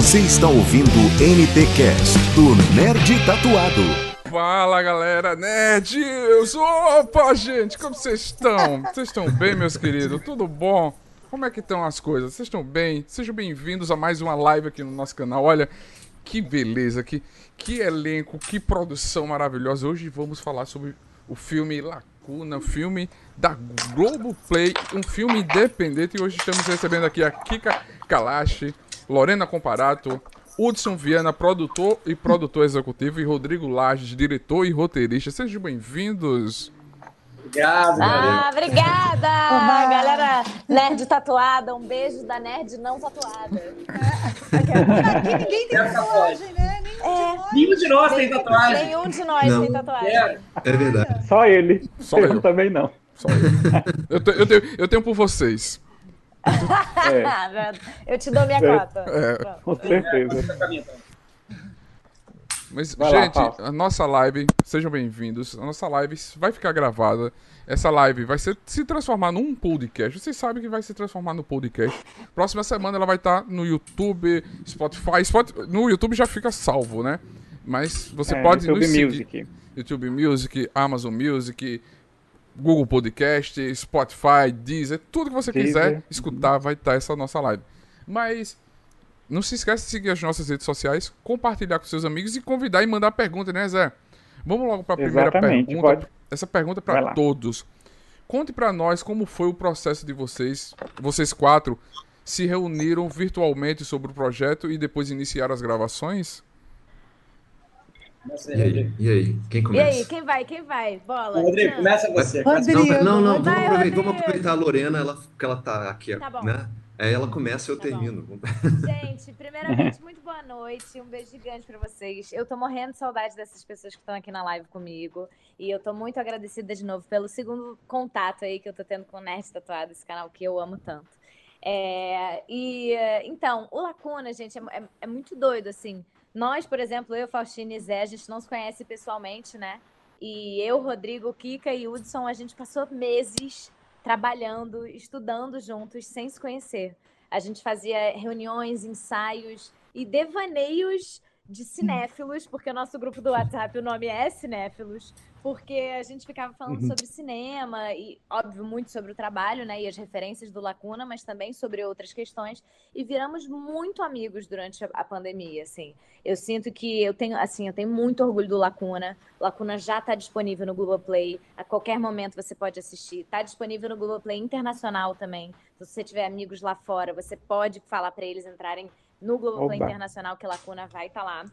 Você está ouvindo o NT Cast do Nerd Tatuado. Fala galera, nerds! Opa, gente, como vocês estão? Vocês estão bem, meus queridos? Tudo bom? Como é que estão as coisas? Vocês estão bem? Sejam bem-vindos a mais uma live aqui no nosso canal. Olha, que beleza, que, que elenco, que produção maravilhosa. Hoje vamos falar sobre o filme Lacuna, filme da Globoplay, um filme independente. E hoje estamos recebendo aqui a Kika Kalashi, Lorena Comparato, Hudson Viana, produtor e produtor executivo, e Rodrigo Lages, diretor e roteirista. Sejam bem-vindos. Obrigado, Ah, obrigada! Galera nerd tatuada, um beijo da nerd não tatuada. Aqui ninguém tem tatuagem, né? Nenhum de nós tem tatuagem. Nenhum de nós Não. tem tatuagem. Quero. É verdade. Só ele. Só eu, eu. também não. Só eu. Eu, te- eu tenho, eu tenho por vocês. É, Eu te dou minha É. cota. É. Com certeza. Mas, Vai lá, gente, Fausto. a nossa live, sejam bem-vindos. A nossa live vai ficar gravada. Essa live vai ser, se transformar num podcast. Vocês sabem que vai se transformar no podcast. Próxima semana ela vai estar no YouTube, Spotify. Spot- no YouTube já fica salvo, né? Mas você É, pode YouTube nos seguir. Music. YouTube Music, Amazon Music, Google Podcast, Spotify, Deezer, tudo que você Deezer. quiser escutar vai estar essa nossa live. Mas não se esquece de seguir as nossas redes sociais, compartilhar com seus amigos e convidar e mandar pergunta, né, Zé? Vamos logo para a primeira Exatamente, pergunta. pode. Essa pergunta é para todos. Conte para nós como foi o processo de vocês, vocês quatro, se reuniram virtualmente sobre o projeto e depois iniciaram as gravações? E aí? E aí? Quem E começa? aí, quem vai? Quem vai? Bola. Rodrigo, começa você. Rodrigo. Não, não, não, Vai, vamos, aproveitar, vamos aproveitar a Lorena, ela, que ela tá aqui, Tá bom. né? Aí ela começa e eu Tá bom. termino. Gente, primeiramente, muito boa noite. Um beijo gigante pra vocês. Eu tô morrendo de saudade dessas pessoas que estão aqui na live comigo. E eu tô muito agradecida de novo pelo segundo contato aí que eu tô tendo com o Nerd Tatuado, esse canal que eu amo tanto. É, e então, o Lacuna, gente, é, é- é muito doido, assim. Nós, por exemplo, eu, Faustine e Zé, a gente não se conhece pessoalmente, né? E eu, Rodrigo, Kika e Hudson, a gente passou meses trabalhando, estudando juntos, sem se conhecer. A gente fazia reuniões, ensaios e devaneios de cinéfilos, porque o nosso grupo do WhatsApp, o nome é Cinéfilos, porque a gente ficava falando Uhum. sobre cinema e, óbvio, muito sobre o trabalho, né, e as referências do Lacuna, mas também sobre outras questões, e viramos muito amigos durante a, a pandemia, assim. Eu sinto que eu tenho, assim, eu tenho muito orgulho do Lacuna. O Lacuna já está disponível no Globoplay. A qualquer momento você pode assistir. Está disponível no Globoplay internacional também. Se você tiver amigos lá fora, você pode falar para eles entrarem no Globoplay Oba. Internacional, que Lacuna vai estar lá.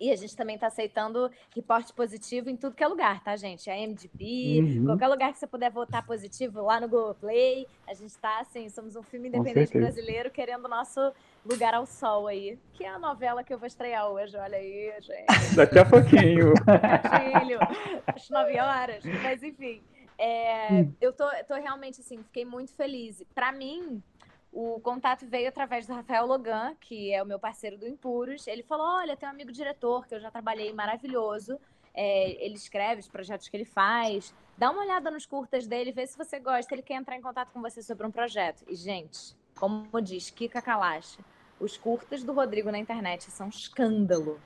E a gente também está aceitando reporte positivo em tudo que é lugar, tá, gente? A MDB, Uhum. qualquer lugar que você puder votar positivo lá no Globoplay. A gente está, assim, somos um filme independente brasileiro querendo o nosso lugar ao sol aí, que é a novela que eu vou estrear hoje. Olha aí, gente. Daqui a pouquinho. Gatilho, às 9 horas. Mas enfim, é, eu tô, tô realmente assim, fiquei muito feliz. Pra mim, o contato veio através do Rafael Logan, que é o meu parceiro do Impuros. Ele falou: Olha, tem um amigo diretor que eu já trabalhei maravilhoso. É, ele escreve os projetos que ele faz. Dá uma olhada nos curtas dele, vê se você gosta. Ele quer entrar em contato com você sobre um projeto. E, gente, como diz Kika Kalash, os curtas do Rodrigo na internet são um escândalo.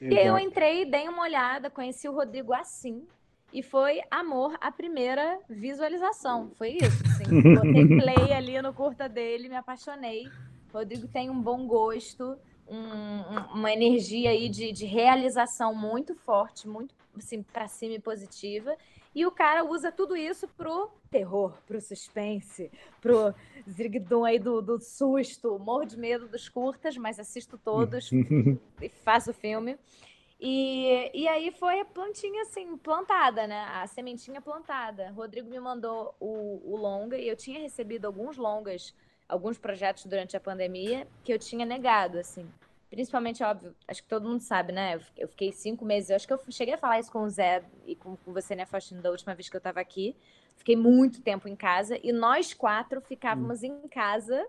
E aí eu entrei, dei uma olhada, conheci o Rodrigo assim. E foi amor à primeira visualização. Foi isso. Assim, botei play ali no curta dele, me apaixonei. O Rodrigo tem um bom gosto, um- um- uma energia aí de, de realização muito forte, muito assim, pra cima e positiva. E o cara usa tudo isso pro terror, pro suspense, pro zirguidum aí do, do susto. Morro de medo dos curtas, mas assisto todos e faço o filme. E, e aí foi a plantinha assim, plantada, né? A sementinha plantada. Rodrigo me mandou o, o longa e eu tinha recebido alguns longas, alguns projetos durante a pandemia que eu tinha negado, assim. Principalmente, óbvio, acho que todo mundo sabe, né? Eu fi- Eu fiquei cinco meses, eu acho que eu cheguei a falar isso com o Zé e com, com você, né, Faustino, da última vez que eu tava aqui. Fiquei muito tempo em casa e nós quatro ficávamos em casa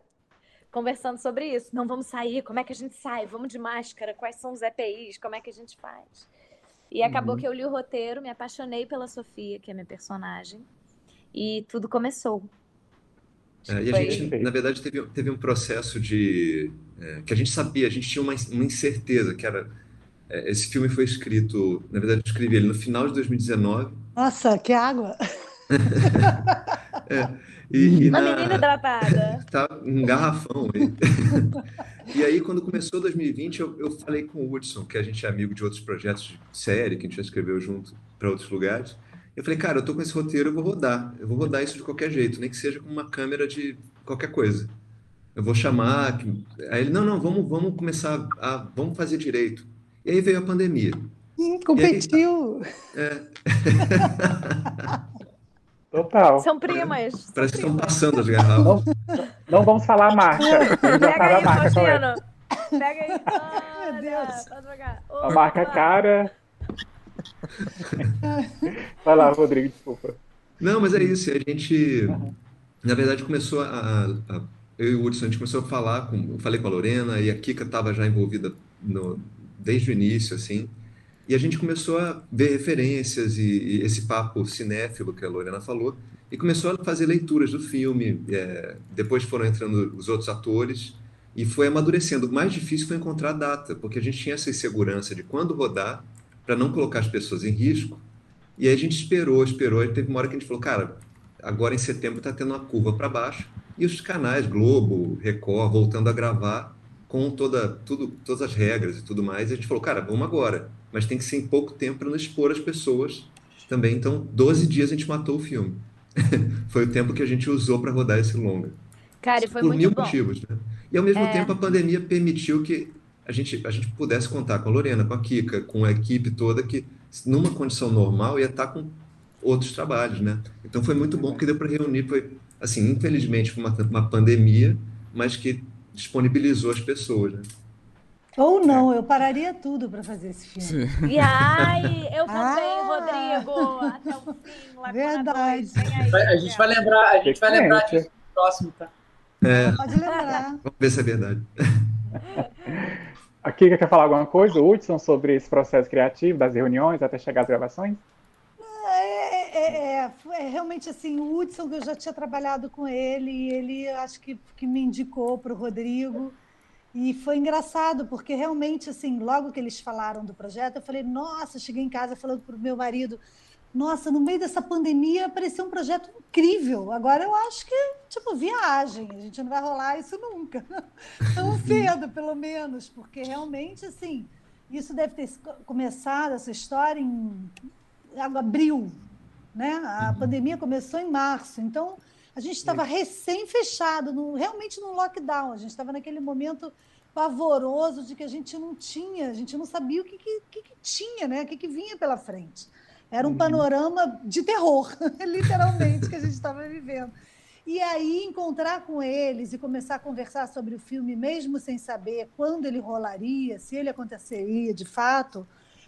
conversando sobre isso. Não vamos sair, como é que a gente sai? Vamos de máscara, quais são os EPIs, como é que a gente faz? E acabou que eu li o roteiro, me apaixonei pela Sofia, que é minha personagem, e tudo começou. É, e a gente, na verdade, teve, teve um processo de é, que a gente sabia, a gente tinha uma, uma incerteza, que era. é, esse filme foi escrito, na verdade, eu escrevi ele no final de 2019. Nossa, que água. E, e Uma na- menina hidratada. tá um garrafão aí. E aí, quando começou 2020, eu, eu falei com o Hudson, que a gente é amigo de outros projetos de série, que a gente já escreveu junto para outros lugares. Eu falei, cara, eu tô com esse roteiro, eu vou rodar. Eu vou rodar isso de qualquer jeito, nem que seja com uma câmera de qualquer coisa. Eu vou chamar. Aí ele, não, não, vamos, vamos começar a. Vamos fazer direito. E aí veio a pandemia. Hum, competiu. Total. São primas. Parece que estão passando as garrafas. Não, não vamos falar a marca. Pega sabe a aí, marca qual é. Faustino. Pega aí. Olha, Deus. Pode jogar. A marca Opa. cara. Vai lá, Rodrigo, desculpa. Não, mas é isso. A gente, na verdade, começou a, a- eu e o Hudson, a gente começou a falar com, eu falei com a Lorena e a Kika estava já envolvida no, desde o início, assim. E a gente começou a ver referências e, e esse papo cinéfilo que a Lorena falou e começou a fazer leituras do filme. é, depois foram entrando os outros atores e foi amadurecendo. O mais difícil foi encontrar a data, porque a gente tinha essa insegurança de quando rodar para não colocar as pessoas em risco. E aí a gente esperou, esperou, e teve uma hora que a gente falou, cara, agora em setembro está tendo uma curva para baixo, e os canais Globo, Record, voltando a gravar com toda, tudo, todas as regras e tudo mais, e a gente falou, cara, vamos agora, mas tem que ser em pouco tempo para não expor as pessoas também. Então, 12 dias a gente matou o filme. Foi o tempo que a gente usou para rodar esse longa. Cara, e foi Por muito mil bom. motivos, né? E ao mesmo É. tempo a pandemia permitiu que a gente, a gente pudesse contar com a Lorena, com a Kika, com a equipe toda que numa condição normal ia estar com outros trabalhos, né? Então foi muito bom porque deu para reunir, foi assim, infelizmente foi uma, uma pandemia, mas que disponibilizou as pessoas, né? Ou não, eu pararia tudo para fazer esse filme. Sim. E ai, eu também, Ah. Rodrigo. Até o fim, Laguna Verdade. 2. Vem aí. A gente vai lembrar, a gente vai lembrar disso no próximo, tá? É, Pode lembrar. vamos ver se é verdade. A Kika quer falar alguma coisa, o Hudson, sobre esse processo criativo, das reuniões até chegar às gravações? É, é, é, é realmente assim, o Hudson, que eu já tinha trabalhado com ele, e ele acho que, que me indicou para o Rodrigo. E foi engraçado, porque realmente, assim, logo que eles falaram do projeto, eu falei, nossa, cheguei em casa falando para o meu marido, nossa, no meio dessa pandemia apareceu um projeto incrível. Agora eu acho que, tipo, viagem, a gente não vai rolar isso nunca. Tão cedo, pelo menos, porque realmente, assim, isso deve ter começado, essa história, em abril, né? A pandemia começou em março, então a gente estava recém fechado, no, realmente num lockdown. A gente estava naquele momento pavoroso de que a gente não tinha, a gente não sabia o que, que, que, que tinha, né? O que, que vinha pela frente. Era um panorama de terror, literalmente, que a gente estava vivendo. E aí encontrar com eles e começar a conversar sobre o filme, mesmo sem saber quando ele rolaria, se ele aconteceria de fato,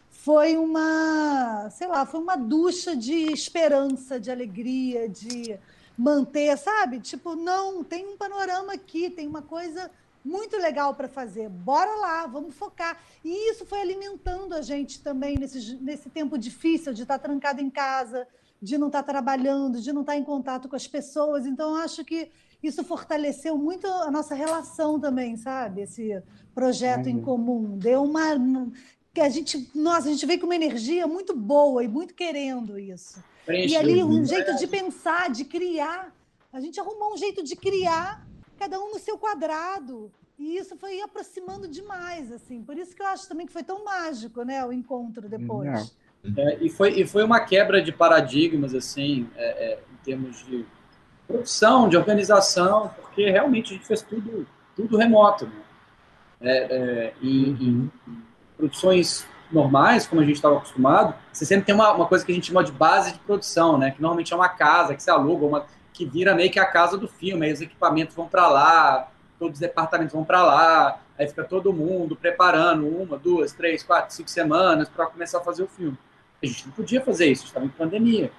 foi uma, sei lá, foi uma ducha de esperança, de alegria, de manter, sabe? Tipo, não, tem um panorama aqui, tem uma coisa muito legal para fazer. Bora lá, vamos focar. E isso foi alimentando a gente também nesse, nesse tempo difícil de estar trancado em casa, de não estar trabalhando, de não estar em contato com as pessoas. Então, eu acho que isso fortaleceu muito a nossa relação também, sabe? Esse projeto em comum. Deu uma. Que a gente, nossa, a gente veio com uma energia muito boa e muito querendo isso. E ali um jeito de pensar, de criar. A gente arrumou um jeito de criar, cada um no seu quadrado. E isso foi aproximando demais, assim. Por isso que eu acho também que foi tão mágico, né, o encontro depois. É, e, foi, e foi uma quebra de paradigmas, assim, é, é, em termos de produção, de organização, porque realmente a gente fez tudo, tudo remoto. Né? É, é, em, em, em produções normais, como a gente estava acostumado, você sempre tem uma, uma coisa que a gente chama de base de produção, né? Que normalmente é uma casa que se aluga, uma, que vira meio que a casa do filme. Aí os equipamentos vão para lá, todos os departamentos vão para lá, aí fica todo mundo preparando uma, duas, três, quatro, cinco semanas para começar a fazer o filme. A gente não podia fazer isso, estava em pandemia.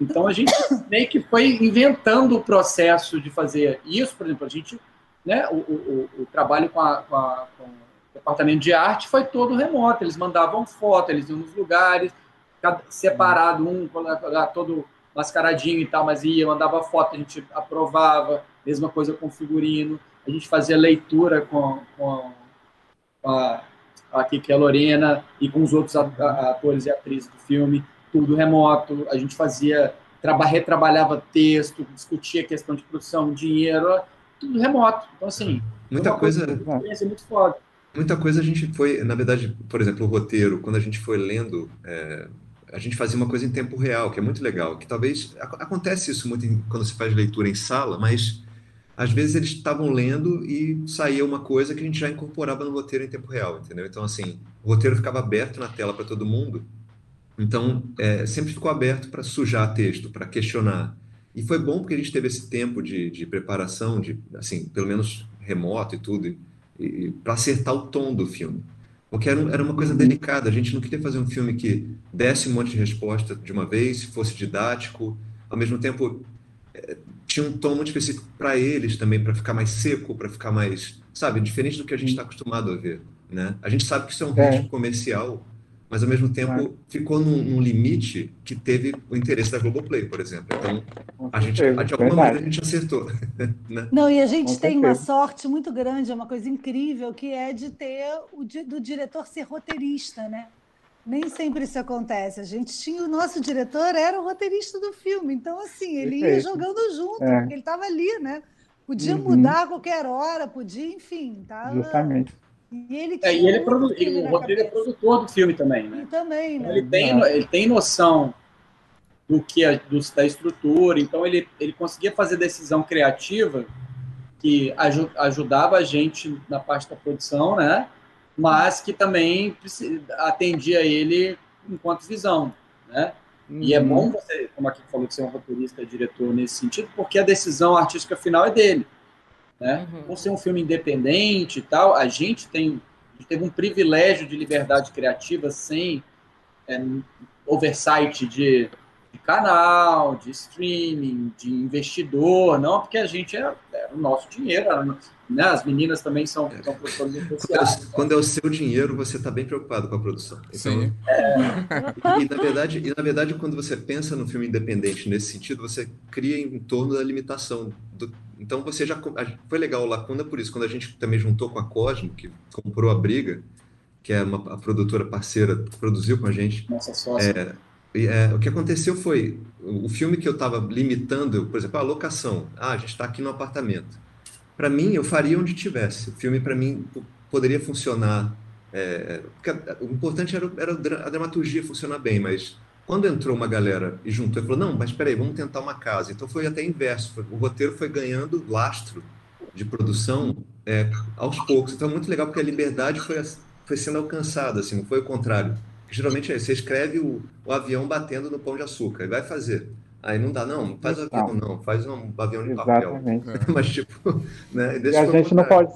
Então a gente meio que foi inventando o processo de fazer isso, por exemplo, a gente, né, o, o, o trabalho com, a, com, a, com departamento de arte foi todo remoto, eles mandavam foto, eles iam nos lugares, separado um, todo mascaradinho e tal, mas ia, mandava foto, a gente aprovava, mesma coisa com figurino. a gente fazia leitura com, com a, que é a Lorena e com os outros atores e atrizes do filme, tudo remoto. A gente fazia, traba, retrabalhava texto, discutia questão de produção, dinheiro, tudo remoto. Então, assim, muita coisa. muito foda. Muita coisa a gente foi, na verdade, por exemplo, o roteiro, quando a gente foi lendo, é, a gente fazia uma coisa em tempo real, que é muito legal, que talvez acontece isso muito em, quando se faz leitura em sala, mas às vezes eles estavam lendo e saía uma coisa que a gente já incorporava no roteiro em tempo real, entendeu? Então, assim, o roteiro ficava aberto na tela para todo mundo, então é, sempre ficou aberto para sujar texto, para questionar. E foi bom porque a gente teve esse tempo de, de preparação, de, assim, pelo menos remoto e tudo, para acertar o tom do filme. Porque era, era uma coisa delicada, a gente não queria fazer um filme que desse um monte de resposta de uma vez, fosse didático, ao mesmo tempo tinha um tom muito específico para eles também, para ficar mais seco, para ficar mais, sabe, diferente do que a gente está acostumado a ver, né? A gente sabe que isso é um é. comercial, mas ao mesmo tempo é. ficou num, num, limite que teve o interesse da Globoplay, por exemplo. Então, a gente, de alguma maneira, a gente acertou. Né? Não, e a gente tem uma sorte muito grande, é uma coisa incrível, que é de ter o do diretor ser roteirista, né? Nem sempre isso acontece. A gente tinha o nosso diretor era o roteirista do filme, então assim ele Perfeito. ia jogando junto, é. porque ele estava ali, né? Podia uhum. mudar a qualquer hora, podia, enfim, tava... Justamente. E ele, é, e ele produ... o Rodrigo é produtor do filme também, né? E também, né? Ele tem, ele tem noção do que a, do, da estrutura, então ele, ele conseguia fazer decisão criativa que ajudava a gente na parte da produção, né? mas que também atendia ele enquanto visão, né? Uhum. E é uhum. bom você, como aqui falou, ser um roteirista e diretor nesse sentido, porque a decisão artística final é dele, né? Uhum. Por ser um filme independente e tal, a gente tem a gente teve um privilégio de liberdade criativa sem é, oversight de, de, canal, de streaming, de investidor, não, porque a gente era, era o nosso dinheiro, era, né? As meninas também são, são produtores especiais. Quando, quando é o seu dinheiro, você está bem preocupado com a produção. Então, Sim. É. E, e, na verdade, e na verdade, quando você pensa no filme independente nesse sentido, você cria em torno da limitação. Do, então você já foi legal o Lacuna por isso. Quando a gente também juntou com a Cosmo, que comprou a Briga, que é uma a produtora parceira que produziu com a gente. Nossa sócia. É, é, o que aconteceu foi o filme que eu estava limitando, por exemplo, a locação. Ah, a gente está aqui no apartamento para mim, eu faria onde tivesse. O filme, para mim, poderia funcionar. É, o importante era, era, a dramaturgia funcionar bem, mas quando entrou uma galera e juntou e falou: não, mas peraí, vamos tentar uma casa. Então foi até inverso. O roteiro foi ganhando lastro de produção é, aos poucos. Então, é muito legal porque a liberdade foi, foi sendo alcançada, assim, não foi o contrário. Geralmente é, você escreve o, o avião batendo no pão de açúcar e vai fazer. Aí não dá, não, faz avião, não, faz um avião de papel. Mas, tipo, né? E a gente não pode.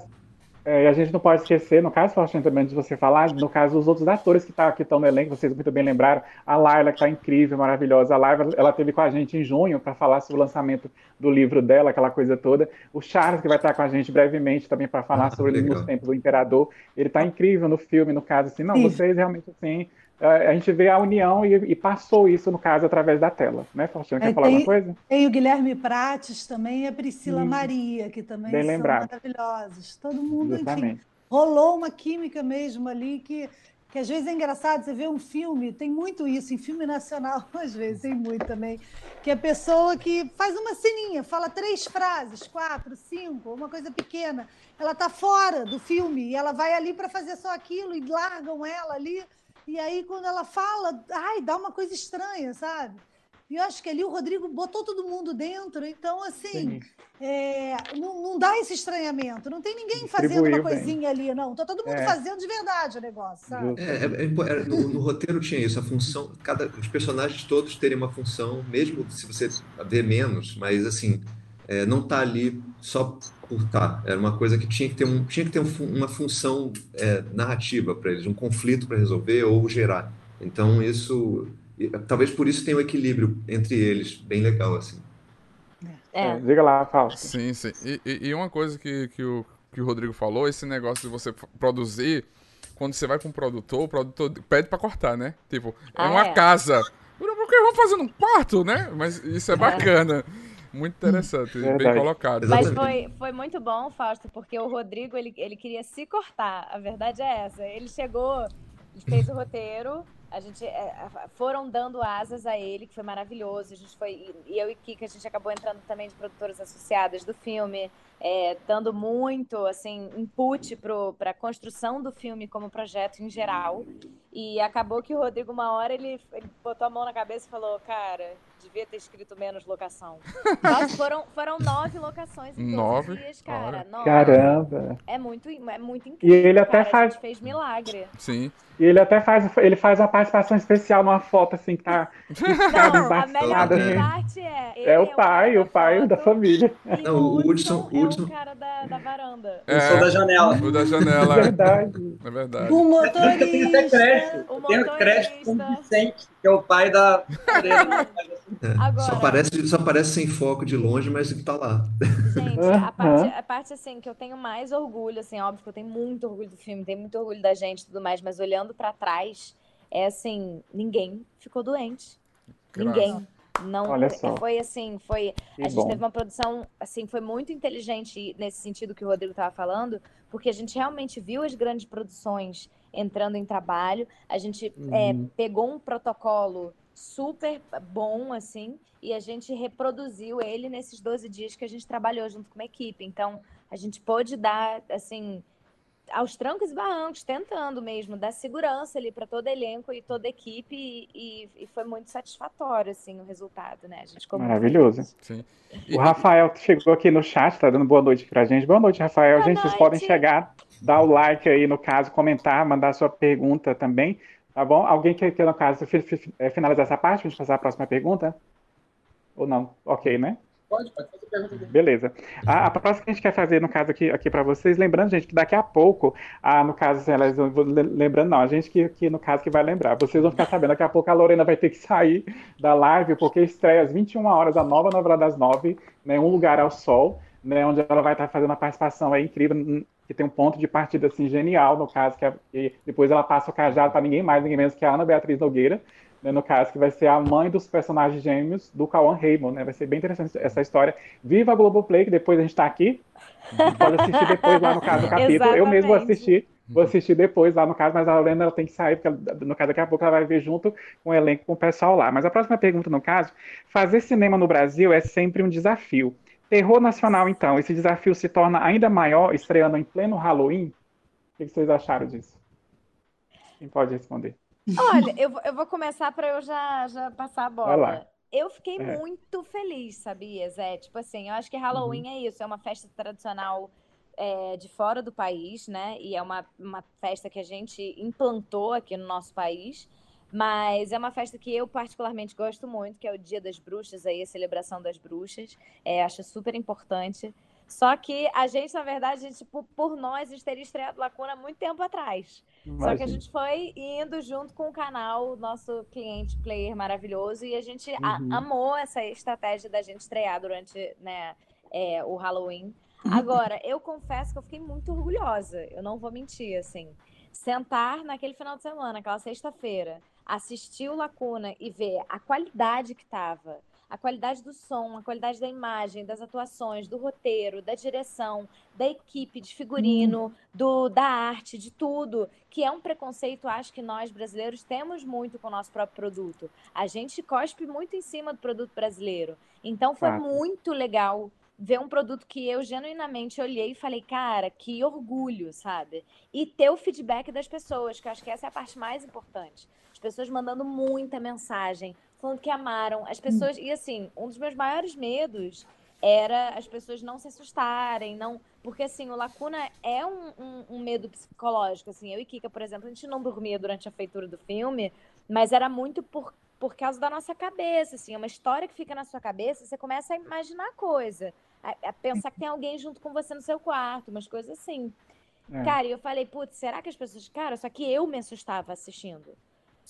É, e a gente não pode esquecer, no caso, Faustinho, também de você falar, no caso dos outros atores que tá, estão no elenco, vocês muito bem lembraram, a Laila, que está incrível, maravilhosa. A Laila, ela teve com a gente em junho para falar sobre o lançamento do livro dela, aquela coisa toda. O Charles, que vai estar com a gente brevemente também para falar ah, sobre legal. os tempos do Imperador. Ele está incrível no filme, no caso, assim, não, Sim. vocês realmente, assim, a gente vê a união e, e, passou isso, no caso, através da tela. Né, Faustina? Quer é, falar tem, alguma coisa? Tem o Guilherme Prates também e a Priscila Maria, que também são lembrado. maravilhosos. Todo mundo, Justamente. enfim, rolou uma química mesmo ali que, que às vezes é engraçado. Você vê um filme, tem muito isso, em filme nacional, às vezes tem muito também, que a pessoa que faz uma ceninha, fala três frases, quatro, cinco, uma coisa pequena, ela está fora do filme e ela vai ali para fazer só aquilo e largam ela ali e aí, quando ela fala, ai, dá uma coisa estranha, sabe? E eu acho que ali o Rodrigo botou todo mundo dentro, então, assim, é, não, não, dá esse estranhamento. Não tem ninguém fazendo uma coisinha bem. ali, não. Tá todo mundo é. fazendo de verdade o negócio, sabe? É, é, é no, no, roteiro tinha isso, a função, cada, os personagens todos teriam uma função, mesmo se você vê menos, mas, assim, é, não tá ali só por estar. Era uma coisa que tinha que ter, um, tinha que ter um, uma função é, narrativa para eles, um conflito para resolver ou gerar. Então, isso. Talvez por isso tenha um equilíbrio entre eles, bem legal, assim. É. é diga lá, Fausto. Sim, sim. E, e, e, uma coisa que, que, o, que o Rodrigo falou, esse negócio de você produzir, quando você vai com o produtor, o produtor pede para cortar, né? Tipo, é ah, é uma casa. Por que vamos fazer num quarto, né? Mas isso é bacana. Muito interessante, bem Verdade. colocado. Mas Exatamente. foi, foi muito bom, Fausto, porque o Rodrigo, ele, ele queria se cortar. A verdade é essa. Ele chegou, ele fez o roteiro, a gente é, foram dando asas a ele, que foi maravilhoso. A gente foi, e eu e Kika, a gente acabou entrando também de produtoras associadas do filme, é, dando muito, assim, input para a construção do filme como projeto em geral. E acabou que o Rodrigo, uma hora, ele, ele botou a mão na cabeça e falou, cara, devia ter escrito menos locação. Nossa, foram, foram nove locações em 12 Nove? dias, cara. Nove. Caramba. É muito, é muito incrível. E ele até cara. A faz- gente fez milagre. Sim. E ele até faz, ele faz uma participação especial numa foto assim que tá Não, a melhor assim. parte é. ele É o cara pai, da o pai da foto, família. E Não, o o Hudson é o cara da, da varanda. Eu sou da janela. O da janela. é. Verdade. É verdade. O Eu tenho até crédito. motorista. O Eu tenho crédito com o motorista. Vicente, que é o pai da Lorena. É, Agora- Só parece, só parece sem foco de longe, mas tá lá. Gente, a parte, a parte assim que eu tenho mais orgulho, assim, óbvio que eu tenho muito orgulho do filme, tenho muito orgulho da gente e tudo mais, mas olhando pra trás, é assim, ninguém ficou doente. Graças. Ninguém. Não, Olha só. foi assim, foi Que a gente bom. teve uma produção, assim, foi muito inteligente nesse sentido que o Rodrigo estava falando, porque a gente realmente viu as grandes produções entrando em trabalho, a gente é, Uhum. pegou um protocolo super bom, assim, e a gente reproduziu ele nesses 12 dias que a gente trabalhou junto com uma equipe. Então, a gente pôde dar, assim, aos trancos e barrancos, tentando mesmo dar segurança ali para todo elenco e toda a equipe, e, e- e foi muito satisfatório, assim, o resultado, né? A gente Maravilhoso. Sim. O Rafael chegou aqui no chat, tá dando boa noite pra gente. Boa noite, Rafael. Boa gente, vocês noite. podem chegar, dar o like aí no caso, comentar, mandar sua pergunta também, tá bom? Alguém quer, quer no caso, eh, finalizar essa parte, pra gente passar a próxima pergunta? Ou não? Ok, né? Pode, pode fazer pergunta. Beleza. A, a próxima que a gente quer fazer, no caso aqui, aqui para vocês, lembrando, gente, que daqui a pouco, no caso, assim, elas vão- lembrando, não, a gente que, que, no caso, que vai lembrar. Vocês vão ficar sabendo, daqui a pouco a Lorena vai ter que sair da live, porque estreia às 21 horas a nova novela das nove, né, Um Lugar ao Sol, né, onde ela vai estar fazendo uma participação aí incrível, hum, que tem um ponto de partida, assim, genial, no caso, que, é- que depois ela passa o cajado para ninguém mais, ninguém menos que a Ana Beatriz Nogueira, né, no caso, que vai ser a mãe dos personagens gêmeos do Cauã Raymond, né? Vai ser bem interessante essa história. Viva a Globoplay, que depois a gente tá aqui. Pode assistir depois lá no caso do capítulo. Eu mesmo vou Exatamente. assistir. Vou assistir depois lá no caso, mas a Lorena ela tem que sair, porque no caso daqui a pouco ela vai ver junto com o elenco, com o pessoal lá. Mas a próxima pergunta, no caso, fazer cinema no Brasil é sempre um desafio. Terror nacional, então, esse desafio se torna ainda maior estreando em pleno Halloween? O que vocês acharam disso? Quem pode responder? Olha, eu, vou- eu vou começar para eu já, já passar a bola. Eu fiquei É. muito feliz, sabia, Zé? Tipo assim, eu acho que Halloween Uhum. é isso, é uma festa tradicional é, de fora do país, né? E é uma, uma festa que a gente implantou aqui no nosso país. Mas é uma festa que eu particularmente gosto muito, que é o Dia das Bruxas, aí, a celebração das bruxas. É, acho super importante. Só que a gente, na verdade, a gente, por, por nós, a gente teria estreado Lacuna há muito tempo atrás. Só que a Imagina. gente foi indo junto com o canal, nosso cliente player maravilhoso, e a gente a- Uhum. amou essa estratégia da gente estrear durante né, é, o Halloween. Agora, eu confesso que eu fiquei muito orgulhosa, eu não vou mentir, assim. Sentar naquele final de semana, aquela sexta-feira, assistir o Lacuna e ver a qualidade que tava, a qualidade do som, a qualidade da imagem, das atuações, do roteiro, da direção, da equipe de figurino, do, da arte, de tudo, que é um preconceito, acho que nós brasileiros temos muito com o nosso próprio produto. A gente cospe muito em cima do produto brasileiro. Então foi Fato. muito legal ver um produto que eu genuinamente olhei e falei, cara, que orgulho, sabe? E ter o feedback das pessoas, que eu acho que essa é a parte mais importante. As pessoas mandando muita mensagem, falando que amaram. As pessoas. E assim, um dos meus maiores medos era as pessoas não se assustarem, não. Porque assim, o lacuna é um, um, um medo psicológico. Assim, eu e Kika, por exemplo, a gente não dormia durante a feitura do filme, mas era muito por, por causa da nossa cabeça. Assim, é uma história que fica na sua cabeça, você começa a imaginar coisa. A, a pensar que tem alguém junto com você no seu quarto, umas coisas assim. É. Cara, e eu falei, putz, será que as pessoas. Cara, só que eu me assustava assistindo.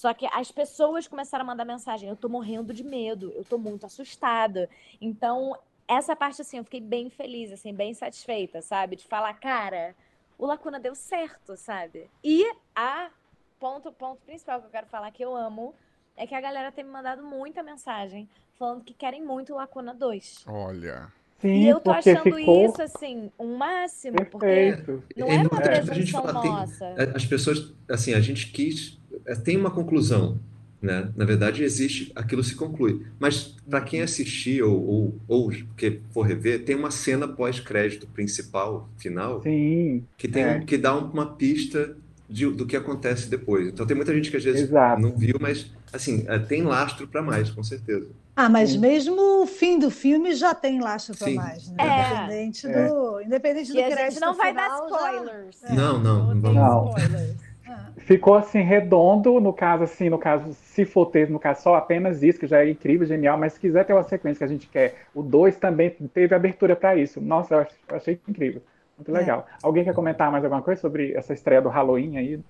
Só que as pessoas começaram a mandar mensagem. Eu tô morrendo de medo, eu tô muito assustada. Então, essa parte, assim, eu fiquei bem feliz, assim, bem satisfeita, sabe? De falar, cara, o Lacuna deu certo, sabe? E a ponto, ponto principal que eu quero falar que eu amo é que a galera tem me mandado muita mensagem falando que querem muito Lacuna 2. Olha. Sim, E eu tô porque achando ficou isso, assim, um máximo, porque perfeito. não É é uma importante a gente presunção tem- nossa. As pessoas, assim, a gente quis, é, tem uma conclusão, né? Na verdade, existe, aquilo se conclui. Mas para quem assistir ou, ou, ou que for rever, tem uma cena pós-crédito principal, final, Sim, que tem É. que dá uma pista de- do que acontece depois. Então tem muita gente que às vezes Exato. não viu, mas assim, é, tem lastro para mais, com certeza. Ah, mas Sim. mesmo o fim do filme já tem lastro para mais, né? É. Independente É. do, independente do E a gente crédito não vai dar final, já- spoilers. É. Não, não, não. Não. spoilers. ficou assim redondo, no caso assim, no caso, se for ter, no caso, só apenas isso, que já é incrível, genial, mas se quiser ter uma sequência que a gente quer, o 2 também teve abertura para isso. Nossa, eu ach- eu achei incrível. Muito É. legal. Alguém quer comentar mais alguma coisa sobre essa estreia do Halloween aí,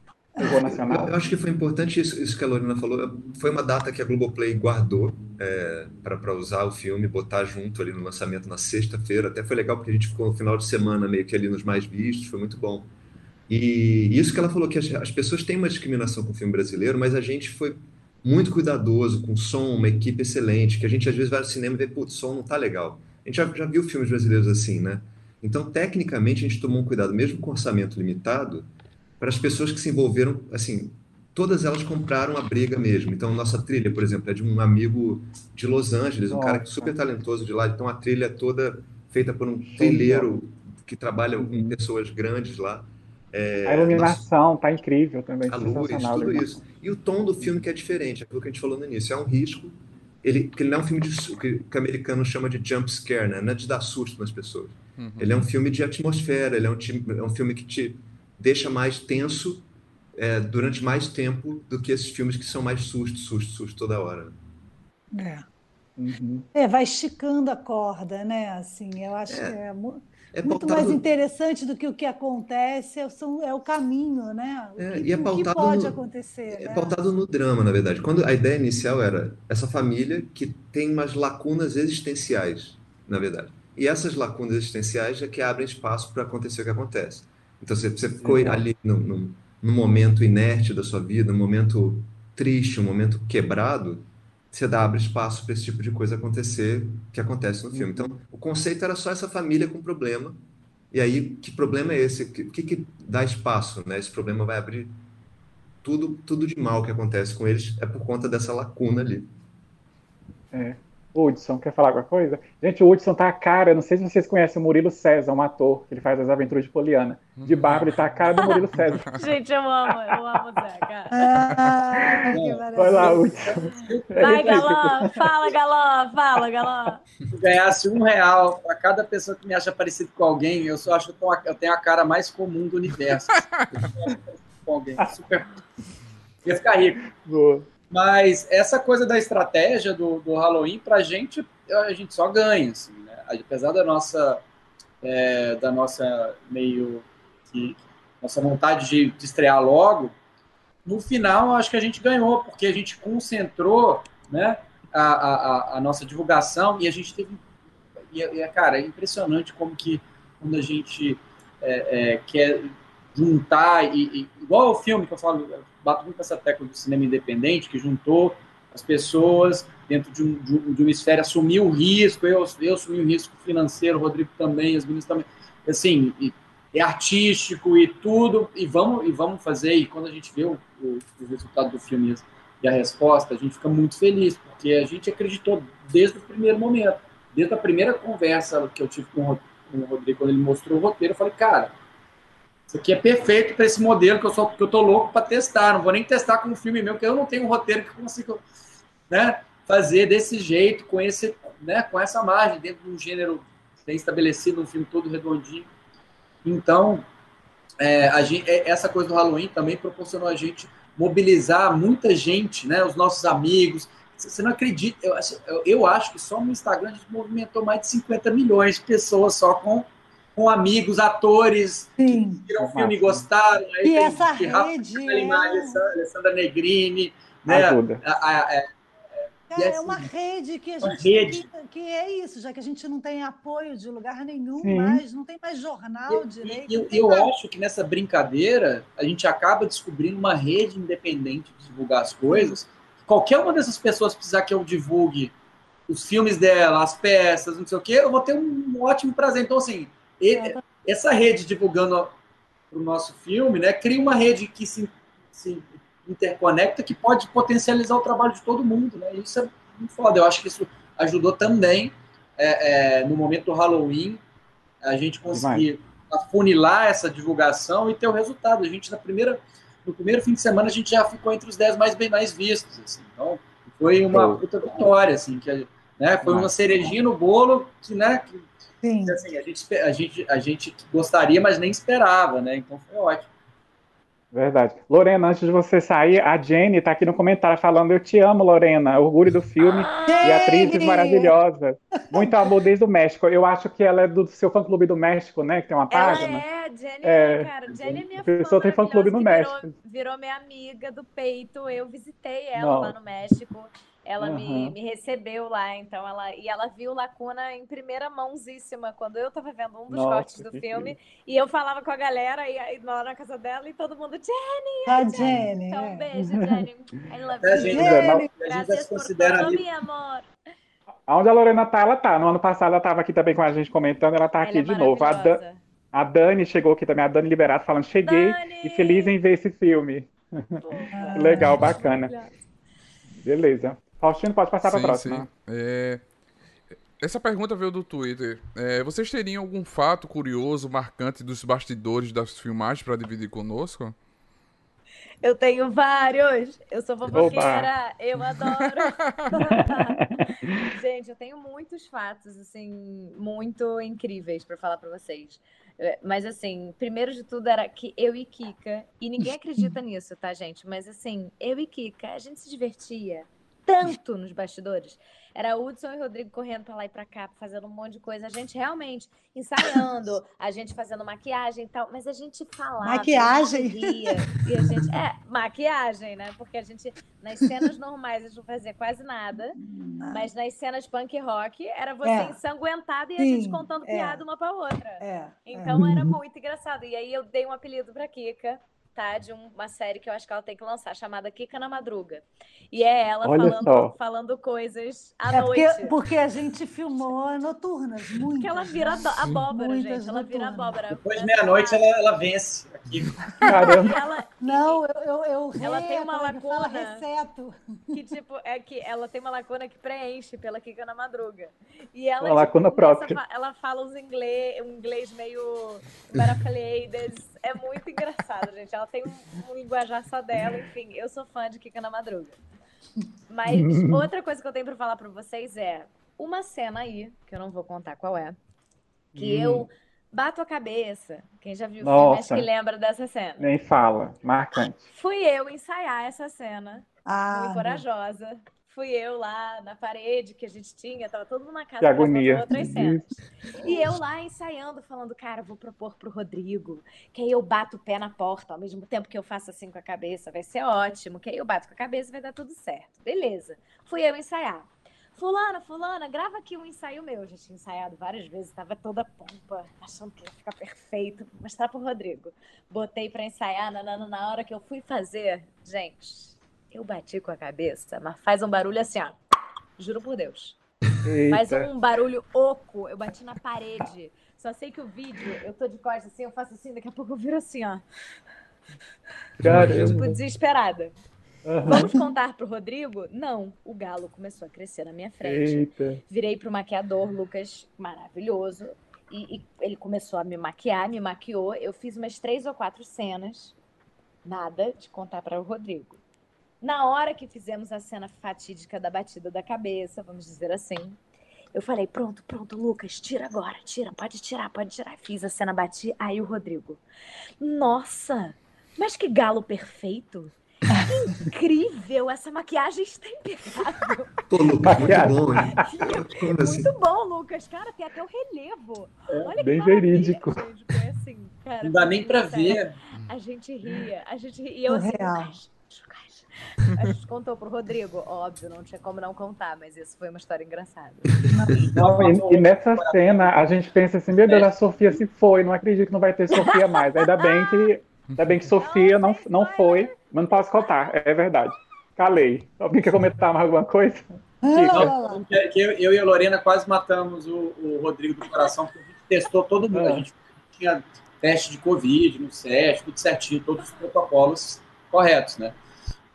Eu, nacional? eu acho que foi importante isso, isso que a Lorena falou. Foi uma data que a Globoplay guardou para usar o filme, botar junto ali no lançamento na sexta-feira. Até foi legal porque a gente ficou no final de semana meio que ali nos mais vistos, foi muito bom. E isso que ela falou, que as, as pessoas têm uma discriminação com o filme brasileiro, mas a gente foi muito cuidadoso, com som, uma equipe excelente, que a gente às vezes vai ao cinema e vê, putz, o som não tá legal. A gente já, já viu filmes brasileiros assim, né? Então, tecnicamente, a gente tomou um cuidado, mesmo com orçamento limitado, para as pessoas que se envolveram, assim, todas elas compraram a briga mesmo. Então, nossa trilha, por exemplo, é de um amigo de Los Angeles, um cara Nossa. super talentoso de lá. Então, a trilha é toda feita por um trilheiro que trabalha com pessoas grandes lá. É, A iluminação tá incrível também, a luz, tudo isso. E o tom do filme que é diferente, aquilo que a gente falou no início, é um risco. Ele, porque ele não é um filme de, que, que o americano chama de jump scare, né? Não é de dar susto nas pessoas. Uhum. Ele é um filme de atmosfera, ele é um, é um filme que te deixa mais tenso é, durante mais tempo do que esses filmes que são mais susto, susto, susto toda hora. É. Uhum. É, vai esticando a corda, né? Assim, eu acho É. que é mu- É muito pautado, mais interessante do que o que acontece, é, o- são- é o caminho, né? O É, que, e é o que pautado pode no- acontecer, é né? pautado no drama, na verdade. Quando a ideia inicial era essa família que tem umas lacunas existenciais, na verdade. E essas lacunas existenciais é que abrem espaço para acontecer o que acontece. Então você, você ficou ali num, num, num momento inerte da sua vida, num momento triste, um momento quebrado, você dá, abre espaço para esse tipo de coisa acontecer que acontece no filme. Então, o conceito era só essa família com problema. E aí, que problema é esse? O que, que, que dá espaço, né? Esse problema vai abrir tudo, tudo de mal que acontece com eles é por conta dessa lacuna ali. É. Hudson, quer falar alguma coisa? Gente, o Hudson tá a cara, não sei se vocês conhecem o Murilo César, um ator, que ele faz as aventuras de Poliana. De barba, ele tá a cara do Murilo César. Gente, eu amo, eu amo o Zeca. Ah, que Vai lá. Hudson. Vai, Galã, fala, Galã, fala, Galã. Se eu ganhasse um real para cada pessoa que me acha parecido com alguém, eu só acho que eu tenho a- eu tenho a cara mais comum do universo. com alguém. Super. Ia ficar rico. Boa. Mas essa coisa da estratégia do, do Halloween, pra gente, a gente só ganha, assim, né? Apesar da nossa, é, da nossa meio que nossa vontade de, de estrear logo, no final acho que a gente ganhou, porque a gente concentrou, né, a, a, a- a nossa divulgação e a gente teve, e, é- e, é, cara, é impressionante como que quando a gente é, é, quer juntar e, e- igual o filme que eu falo, bato muito nessa tecla do cinema independente, que juntou as pessoas dentro de, um, de, um- de uma esfera, assumiu o risco, eu, eu assumi o risco financeiro, o Rodrigo também, as meninas também, assim, e- é artístico e tudo, e vamos, e vamos fazer, e quando a gente vê o, o, o resultado do filme e a resposta, a gente fica muito feliz, porque a gente acreditou desde o primeiro momento, desde a primeira conversa que eu tive com o, com o Rodrigo, quando ele mostrou o roteiro, eu falei, cara, isso aqui é perfeito para esse modelo que eu, sou, que eu tô louco para testar. Não vou nem testar com um filme meu, porque eu não tenho um roteiro que consiga né, fazer desse jeito, com, esse, né, com essa margem, dentro de um gênero bem estabelecido, um filme todo redondinho. Então, é, gente, é, essa coisa do Halloween também proporcionou a gente mobilizar muita gente, né, os nossos amigos. Você não acredita, eu, eu acho que só no Instagram a gente movimentou mais de 50 milhões de pessoas só com, com amigos, atores, Sim. viram o filme e gostaram. Aí E tem- essa tem Rafa rede Kalimann, é- Alessandra, Alessandra Negrini, né? Ajuda. A- a- a- Cara, E é assim, uma rede que a uma gente rede. Que, que é isso, já que a gente não tem apoio de lugar nenhum Sim. mais, não tem mais jornal E- direito. E eu, eu acho que nessa brincadeira a gente acaba descobrindo uma rede independente de divulgar as coisas que qualquer uma dessas pessoas precisar que eu divulgue os filmes dela, as peças, não sei o quê, eu vou ter um ótimo prazer. Então, assim, essa rede divulgando o nosso filme, né, cria uma rede que se, se interconecta, que pode potencializar o trabalho de todo mundo, né? Isso é muito foda. Eu acho que isso ajudou também é, é, no momento do Halloween a gente conseguir afunilar essa divulgação e ter o resultado. A gente na primeira no primeiro fim de semana a gente já ficou entre os 10 mais bem mais vistos, assim. Então, foi uma puta vitória, assim, que né, foi uma cerejinha no bolo que, né, que, que assim, a gente a gente a gente gostaria, mas nem esperava, né? Então foi ótimo. Verdade. Lorena, antes de você sair, a Jenny está aqui no comentário falando: Eu te amo, Lorena. Orgulho do filme e atriz maravilhosa. Muito amor desde o México. Eu acho que ela é do seu fã clube do México, né? Que tem uma página. Ela é, Jenny, é, cara. Jenny é minha fã. A pessoa tem fã clube no México. Virou, virou, minha amiga do peito. Eu visitei ela Não. lá no México. Ela uhum. me, me recebeu lá, então ela e ela viu Lacuna em primeira mãozíssima quando eu tava vendo um dos Nossa, cortes do filme e eu falava com a galera e, e lá na casa dela e todo mundo Jenny, a Jenny. Jenny. Então um beijo, Jenny. I love é, you. Jenny. Jenny. Graças por tudo, meu amor. Onde a Lorena tá, ela tá. No ano passado ela tava aqui também com a gente comentando, ela tá aqui ela é de novo. A, Dan, a, Dani chegou aqui também, a Dani Liberato falando: cheguei Dani. e feliz em ver esse filme. Legal, bacana. Beleza. Faustino, pode passar para a próxima. É... Essa pergunta veio do Twitter. É, vocês teriam algum fato curioso, marcante dos bastidores das filmagens para dividir conosco? Eu tenho vários. Eu sou fofoqueira. Eu adoro. Gente, eu tenho muitos fatos, assim, muito incríveis para falar para vocês. É, mas, assim, primeiro de tudo era que eu e Kika, e ninguém acredita nisso, tá, gente? Mas, assim, eu e Kika, a gente se divertia tanto nos bastidores. Era Hudson e Rodrigo correndo para lá e para cá, fazendo um monte de coisa. A gente realmente ensaiando, a gente fazendo maquiagem e tal, mas a gente falava. Maquiagem? Ria, e a gente, é, maquiagem, né? Porque a gente, nas cenas normais, a gente não fazia quase nada, mas nas cenas punk rock, era você é. ensanguentada e Sim, a gente contando é. piada uma para outra. É. Então era muito engraçado. E aí eu dei um apelido para Kika tá? De uma série que eu acho que ela tem que lançar, chamada Kika na Madruga. E é ela falando, falando coisas à é noite. Porque, porque a gente filmou noturnas, muito. Porque ela vira abóbora, muitas gente. Ela vira abóbora. Depois de meia-noite ela, ela vence aqui. Caramba. Ela, Não, eu, eu, eu Ela tem uma lacuna. Receto. Que tipo, é que ela tem uma lacuna que preenche pela Kika na Madruga. E ela, uma tipo, lacuna própria. Ela fala uns inglês, um inglês meio barafalhadas é muito engraçado, gente. Ela tem um, um linguajar só dela, enfim. Eu sou fã de Kika na Madruga. Mas outra coisa que eu tenho para falar para vocês é uma cena aí, que eu não vou contar qual é, que hum. eu bato a cabeça. Quem já viu o filme acho que lembra dessa cena. Nem fala, marcante. Fui eu ensaiar essa cena, ah, muito corajosa fui eu lá na parede que a gente tinha, tava todo mundo na casa que agonia. outras cenas. E eu lá ensaiando, falando, cara, vou propor pro Rodrigo, que aí eu bato o pé na porta, ao mesmo tempo que eu faço assim com a cabeça, vai ser ótimo, que aí eu bato com a cabeça e vai dar tudo certo. Beleza. Fui eu ensaiar. Fulana, fulana, grava aqui um ensaio meu. Eu já tinha ensaiado várias vezes, tava toda pompa, achando que ia ficar perfeito. Mostrar pro Rodrigo. Botei para ensaiar, na, na, na hora que eu fui fazer, gente, eu bati com a cabeça, mas faz um barulho assim, ó. Juro por Deus. Eita. Faz um barulho oco. Eu bati na parede. Só sei que o vídeo, eu tô de costas assim, eu faço assim, daqui a pouco eu viro assim, ó. Caramba. Tipo, desesperada. Uhum. Vamos contar pro Rodrigo? Não, o galo começou a crescer na minha frente. Eita. Virei pro maquiador, Lucas, maravilhoso. E, e, ele começou a me maquiar, me maquiou. Eu fiz umas três ou quatro cenas. Nada de contar para o Rodrigo. Na hora que fizemos a cena fatídica da batida da cabeça, vamos dizer assim, eu falei: pronto, pronto, Lucas, tira agora, tira, pode tirar, pode tirar. Fiz a cena, bati. Aí o Rodrigo: Nossa, mas que galo perfeito! Incrível! Essa maquiagem está impecável. Pô, Lucas, muito bom, hein? muito assim? bom, Lucas. Cara, tem até o relevo. É, Olha bem verídico. Gente, foi assim, cara, Não dá nem para ver. A gente ria, a gente ria. E eu assim, real. A gente contou pro Rodrigo, óbvio, não tinha como não contar, mas isso foi uma história engraçada. Não, e, e, nessa cena a gente pensa assim, meu Deus, a Sofia se foi, não acredito que não vai ter Sofia mais. Ainda bem que, ainda bem que Sofia não, não foi, mas não posso contar, é verdade. calei. Alguém quer comentar mais alguma coisa? Não, que eu, eu, e a Lorena quase matamos o, o, Rodrigo do coração, porque a gente testou todo mundo. A gente tinha teste de Covid no SESC, tudo certinho, todos os protocolos corretos, né?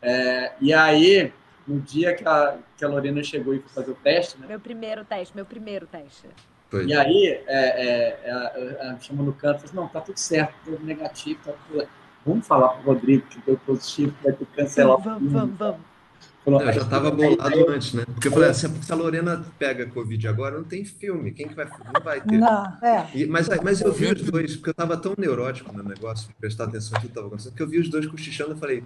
É, e aí, no dia que a, que a Lorena chegou e foi fazer o teste... Né? Meu primeiro teste, meu primeiro teste. Foi. E aí, é, é, ela chamou no canto e falou assim, não, tá tudo certo, tudo negativo, tá tudo... Vamos falar pro Rodrigo que deu positivo, que vai ter que cancelar. Vamos, vamos, vamos. eu já estava bolado antes, né? Porque eu falei assim, se a Lorena pega Covid agora, não tem filme. Quem que vai... Não vai ter. Não, é. E, mas, mas eu vi os dois, porque eu estava tão neurótico no negócio, prestar atenção tudo que estava acontecendo, que eu vi os dois cochichando e falei,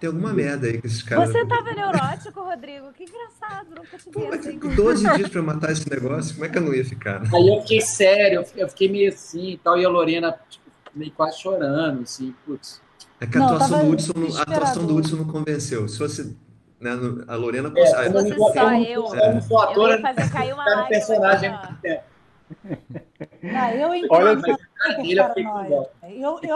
tem alguma merda aí que esses caras. Você tava neurótico, Rodrigo? Que engraçado, nunca te vi assim. 12 dias pra matar esse negócio, como é que eu não ia ficar? Né? Aí eu fiquei sério, eu fiquei meio assim e tal, e a Lorena tipo, meio quase chorando, assim, putz. É que a atuação, não, do Hudson, a atuação do Hudson não convenceu. Se fosse. Né, a Lorena é, Se fosse só eu, eu, eu, eu ia fazer cair uma lágrima. personagem. Não, eu entendo eu, eu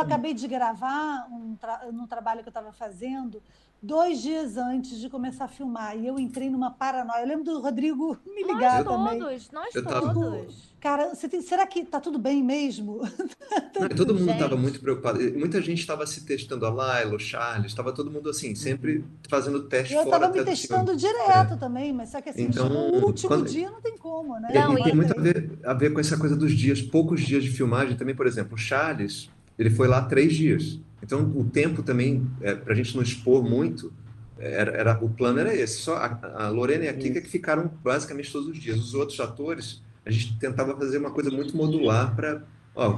acabei de gravar um tra num trabalho que eu estava fazendo dois dias antes de começar a filmar. E eu entrei numa paranoia. Eu lembro do Rodrigo me ligar nós também. Todos, nós todos. Cara, tem, será que tá tudo bem mesmo? Não, todo mundo estava muito preocupado. Muita gente estava se testando, a Laila, o Charles, estava todo mundo assim, sempre fazendo teste eu estava me testando direto é. também, mas só que assim, então, no último quando... dia não tem como, né? Não, e tem muito a ver, a ver com essa coisa dos dias, poucos dias de filmagem também, por exemplo, o Charles, ele foi lá três dias. Então, o tempo também, é, para a gente não expor muito, era, era, o plano era esse. Só a, a Lorena e a Kika que ficaram basicamente todos os dias. Os outros atores, a gente tentava fazer uma coisa muito modular para,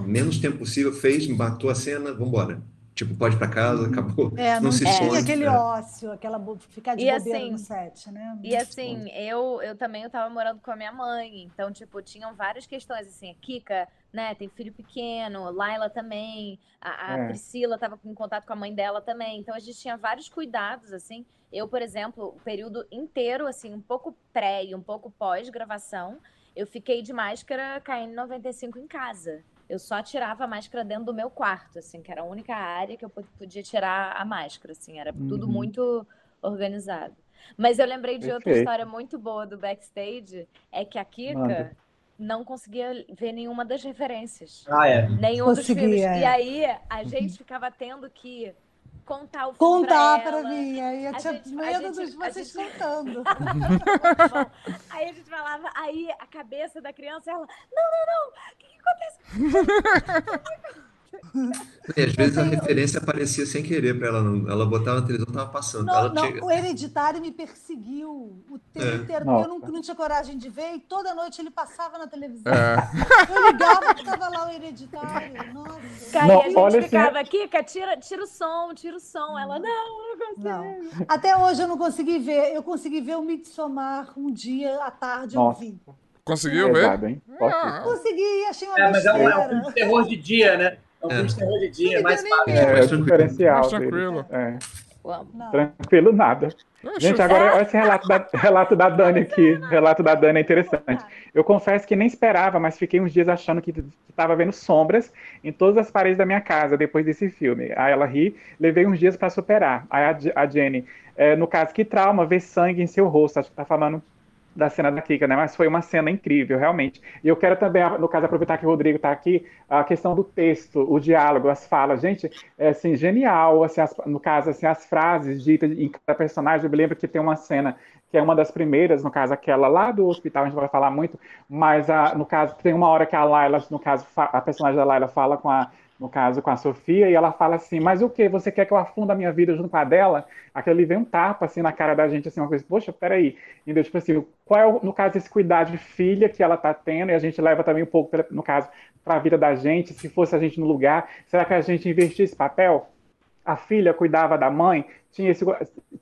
menos tempo possível, fez, matou a cena, vamos embora. Tipo, pode ir para casa, uhum. acabou. É, não, não se é. sonha. aquele ócio, aquela ficar de e bobeira assim, no set, né? Muito e assim, eu, eu também eu tava morando com a minha mãe, então, tipo, tinham várias questões, assim, a Kika, né, tem filho pequeno, Laila também, a, a é. Priscila tava em contato com a mãe dela também, então a gente tinha vários cuidados, assim. Eu, por exemplo, o período inteiro, assim, um pouco pré e um pouco pós-gravação, eu fiquei de máscara KN95 em casa eu só tirava a máscara dentro do meu quarto, assim, que era a única área que eu podia tirar a máscara, assim, era uhum. tudo muito organizado. Mas eu lembrei de outra história muito boa do backstage, é que a Kika Manda. não conseguia ver nenhuma das referências. Ah, é? Nenhum Conseguia, dos filmes. É. E aí a gente ficava tendo que contar o filme Contar para mim. Aí eu a tinha gente, medo de vocês gente... contando. aí a gente falava, aí a cabeça da criança, ela, não, não, não, o que, que acontece? E às vezes a referência aparecia sem querer para ela, não. ela botava na televisão, tava passando. Não, ela não, tinha... O Hereditário me perseguiu o tempo é. inteiro, porque eu não, não, tinha coragem de ver, e toda noite ele passava na televisão. É. Eu ligava que estava lá o Hereditário. Nossa. Cara, não, a gente olha ficava, esse... Kika, tira, tira o som, tira o som. Ela, não, não consigo. Não. Até hoje eu não consegui ver. Eu consegui ver o Midsommar um dia à tarde, Nossa. eu vi. Conseguiu ver? Hein? Ah. Consegui, achei uma É, mas é um, é um terror de dia, né? É um filme de terror de dia, mais fácil. É, é o diferencial. Mais tranquilo. É. Tranquilo nada. Gente, agora olha esse relato da, relato da Dani aqui. Relato da Dani é interessante. Eu confesso que nem esperava, mas fiquei uns dias achando que estava vendo sombras em todas as paredes da minha casa depois desse filme. Aí ela ri, levei uns dias para superar. Aí a, a Jenny, é, no caso, que trauma ver sangue em seu rosto. Acho que tá falando da cena da Kika, né? Mas foi uma cena incrível, realmente. E eu quero também, no caso, aproveitar que o Rodrigo está aqui, a questão do texto, o diálogo, as falas. Gente, é assim, genial, assim, as, no caso, assim, as frases ditas em cada personagem. Eu me lembro que tem uma cena que é uma das primeiras, no caso, aquela lá do hospital, a gente vai falar muito, mas a, no caso, tem uma hora que a Laila, no caso, a personagem da Laila fala com a no caso com a Sofia, e ela fala assim, mas o que? Você quer que eu afunda a minha vida junto com a dela? Aquele vem um tapa assim na cara da gente, assim, uma coisa, poxa, peraí. Então, tipo assim, qual é, no caso, esse cuidado de filha que ela tá tendo, e a gente leva também um pouco, no caso, para a vida da gente, se fosse a gente no lugar, será que a gente investir esse papel? A filha cuidava da mãe, tinha esse,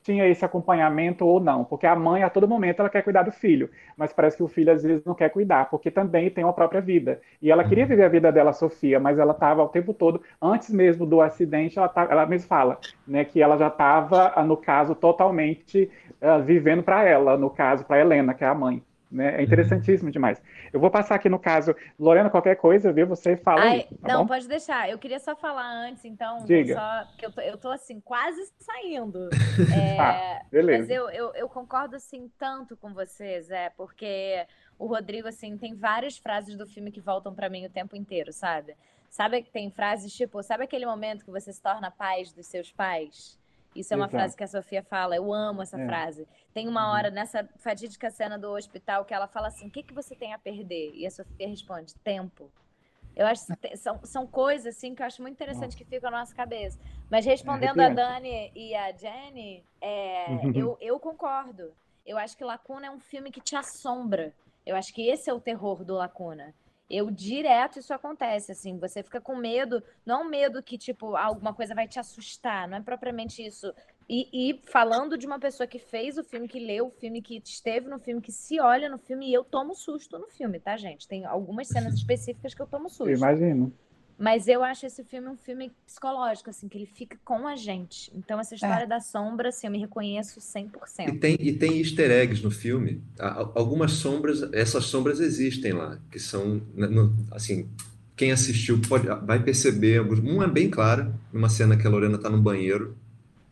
tinha esse acompanhamento ou não, porque a mãe a todo momento ela quer cuidar do filho, mas parece que o filho às vezes não quer cuidar, porque também tem uma própria vida. E ela queria uhum. viver a vida dela, Sofia, mas ela estava o tempo todo, antes mesmo do acidente, ela, tá, ela mesmo fala, né, que ela já estava, no caso, totalmente uh, vivendo para ela, no caso, para Helena, que é a mãe. Né? É interessantíssimo demais. Eu vou passar aqui no caso, Lorena, qualquer coisa, viu? Você fala Ai, aí, tá Não, bom? pode deixar. Eu queria só falar antes, então, Diga. só, que eu tô, eu tô assim, quase saindo. É, ah, Beleza. Mas eu, eu, eu concordo, assim, tanto com vocês, é, porque o Rodrigo, assim, tem várias frases do filme que voltam pra mim o tempo inteiro, sabe? Sabe que tem frases tipo, sabe aquele momento que você se torna paz dos seus pais? Isso é uma Exato. frase que a Sofia fala, eu amo essa É. frase. Tem uma hora nessa fatídica cena do hospital que ela fala assim: o que, que você tem a perder? E a Sofia responde: tempo. Eu acho são, são coisas assim que eu acho muito interessante que ficam na nossa cabeça. Mas respondendo a arrepiante. Dani e a Jenny, é, eu, eu concordo. Eu acho que Lacuna é um filme que te assombra. Eu acho que esse é o terror do Lacuna. Eu direto isso acontece, assim, você fica com medo, não um medo que, tipo, alguma coisa vai te assustar, não é propriamente isso. E, e falando de uma pessoa que fez o filme, que leu o filme, que esteve no filme, que se olha no filme, e eu tomo susto no filme, tá, gente? Tem algumas cenas específicas que eu tomo susto. imagino. Mas eu acho esse filme um filme psicológico, assim, que ele fica com a gente. Então, essa história da sombra, assim, eu me reconheço E 100%. tem, e tem easter eggs no filme. Algumas sombras, essas sombras existem lá, que são, né, assim, quem assistiu pode, vai perceber. alguns- Uma é bem clara, numa cena que a Lorena está no banheiro,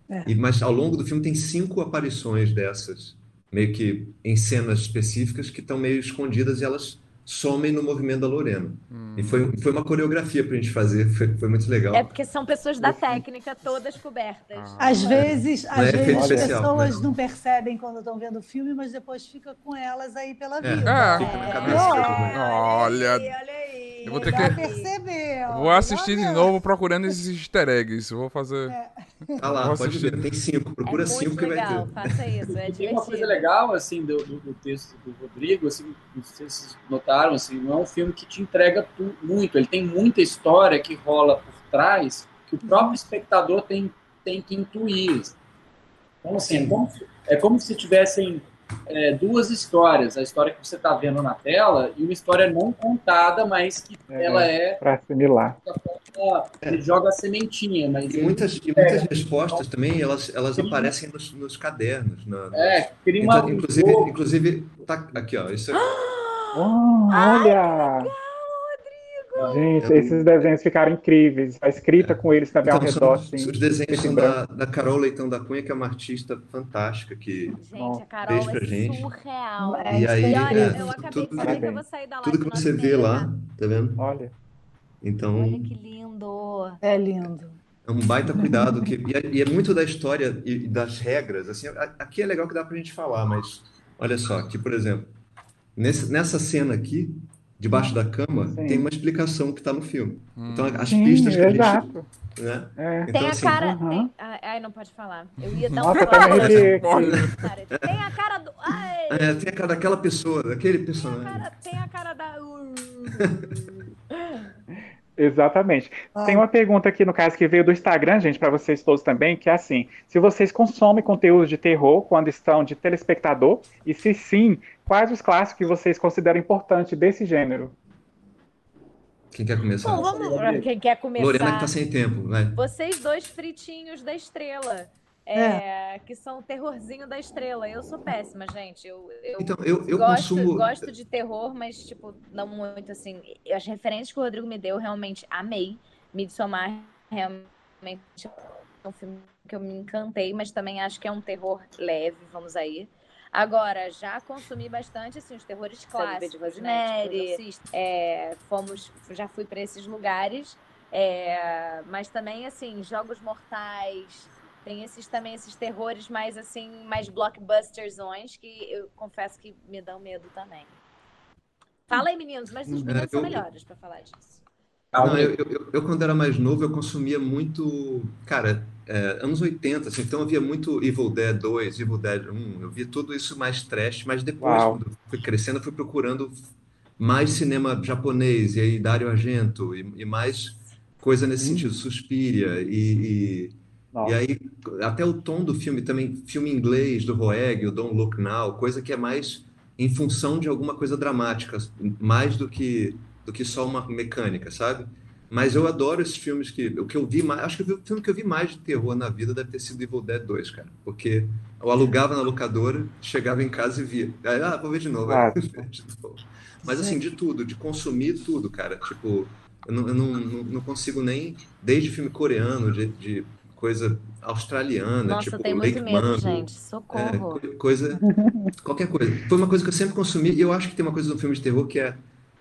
É. e, mas ao longo do filme tem cinco aparições dessas, meio que em cenas específicas que estão meio escondidas e elas somem no movimento da Lorena. E foi, foi uma coreografia para a gente fazer, foi, foi muito legal. É porque são pessoas da técnica, todas cobertas. Ah. Às vezes, às é vezes as especial, pessoas né? não percebem quando estão vendo o filme, mas depois fica com elas aí pela É, vida. É. fica na É. cabeça. Olha, aí, olha aí. Eu vou ter Já que- percebeu. Vou assistir de novo procurando esses easter eggs. Vou fazer. Tá lá, pode ver, tem cinco, procura é cinco que vai legal, ter. faça isso, é tem uma coisa legal, assim, do, do, do texto do Rodrigo, assim, não sei se vocês notaram, assim, não é um filme que te entrega tu- muito, ele tem muita história que rola por trás, que o próprio espectador tem, tem que intuir. Então, assim, é como, se- é como se tivessem é, duas histórias, a história que você está vendo na tela e uma história não contada, mas que É. ela é, Para assimilar. ela- ele joga a sementinha, mas E muitas, e muitas respostas também, elas, elas aparecem nos, nos cadernos. na- é, cria uma... Então, inclusive, inclusive, tá aqui, ó. Isso é- Oh, olha! Gente, É um- esses desenhos ficaram incríveis. A escrita com eles também ao então, redor, são, assim. os desenhos da, da Carol Leitão da Cunha, que é uma artista fantástica. Que, Gente, a Carol Beijo pra é gente. surreal. É, e aí, E olha, é, eu acabei tudo, de saber que eu vou sair da live tudo que você vê meia, lá, tá? tá vendo? Olha. Então, Olha que lindo. É lindo. é um baita cuidado. Que, e, é, e é muito da história e, e das regras. Assim, a- aqui é legal que dá pra gente falar, mas olha só, aqui, por exemplo, nesse, nessa cena aqui, debaixo da cama, Sim. tem uma explicação que está no filme. Então, as Sim, pistas que a gente. exato. Né? É. Então, Tem a assim, cara. aham. tem- Ai, não pode falar. Eu ia dar um Nossa. Spoiler. Cara, Tem a cara do. Ai, É, tem a cara daquela pessoa, daquele tem, a personagem. cara, tem a cara da. Exatamente. Ah. Tem uma pergunta aqui, no caso, que veio do Instagram, gente, para vocês todos também, que é assim: se vocês consomem conteúdo de terror quando estão de telespectador, e se sim, quais os clássicos que vocês consideram importantes desse gênero? Quem quer começar? Bom, vamos. Quem quer começar? Lorena que tá sem tempo, vai. Vocês dois fritinhos da estrela. É, Que são o terrorzinho da estrela. Eu sou péssima, gente. Eu, eu Então, eu, eu gosto, consumo. gosto de terror, mas, tipo, não muito assim. As referências que o Rodrigo me deu, realmente amei. Midsommar realmente é um filme que eu me encantei, mas também acho que é um terror leve, vamos aí. Agora, já consumi bastante assim, os terrores clássicos, né? Tipo, é, fomos, já fui para esses lugares, é, mas também assim, jogos mortais, tem esses também esses terrores mais assim, mais blockbustersões que eu confesso que me dão medo também. Fala aí, meninos, mas os meninos são eu- melhores para falar disso. Não, eu, eu, eu- quando era mais novo, eu consumia muito, cara, é, anos 80, assim, então eu via muito Evil Dead 2, Evil Dead 1, eu via tudo isso mais trash, mas depois, Uau. quando eu fui crescendo, eu fui procurando mais cinema japonês, e aí Dario Argento, e, e mais coisa nesse sentido, Suspiria, e, e, e Nossa, aí até o tom do filme também, filme inglês do Roeg, o Don't Look Now, coisa que é mais em função de alguma coisa dramática, mais do que do que só uma mecânica, sabe? Mas eu adoro esses filmes que o que eu vi mais, acho que o filme que eu vi mais de terror na vida deve ter sido Evil Dead 2, cara, porque eu alugava na locadora, chegava em casa e via. Aí, ah, vou ver novo. De novo. Mas assim, de tudo, de consumir tudo, cara. Tipo, eu não, eu não, não, não consigo nem, desde filme coreano, de, de coisa australiana, Nossa, tipo Lake muito medo, gente. É, Socorro. co- coisa, qualquer coisa. Foi uma coisa que eu sempre consumi, e eu acho que tem uma coisa no filme de terror que é,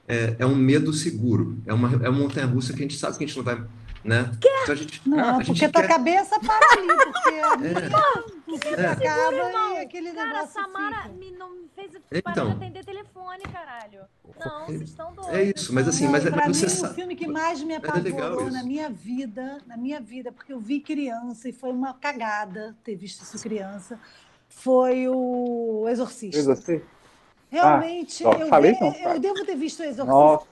é, é um medo seguro. É uma, é uma montanha-russa que a gente sabe que a gente não vai, né? Então a gente, Não, a porque gente tua quer... cabeça para ali, porque a minha É. acaba irmão. aquele Cara, a negócio Samara fica. me, não me fez Então. parar de atender telefone, caralho. Não, vocês estão doidos. É isso, mas assim, Não, mas é pra você mim, o sabe. filme que mais me é legal apavorou isso. na minha vida, na minha vida, porque eu vi criança e foi uma cagada ter visto isso criança, foi o Exorcista. Exorcista. Realmente, ó, eu, falei não, eu devo ter visto o Exorcista Nossa,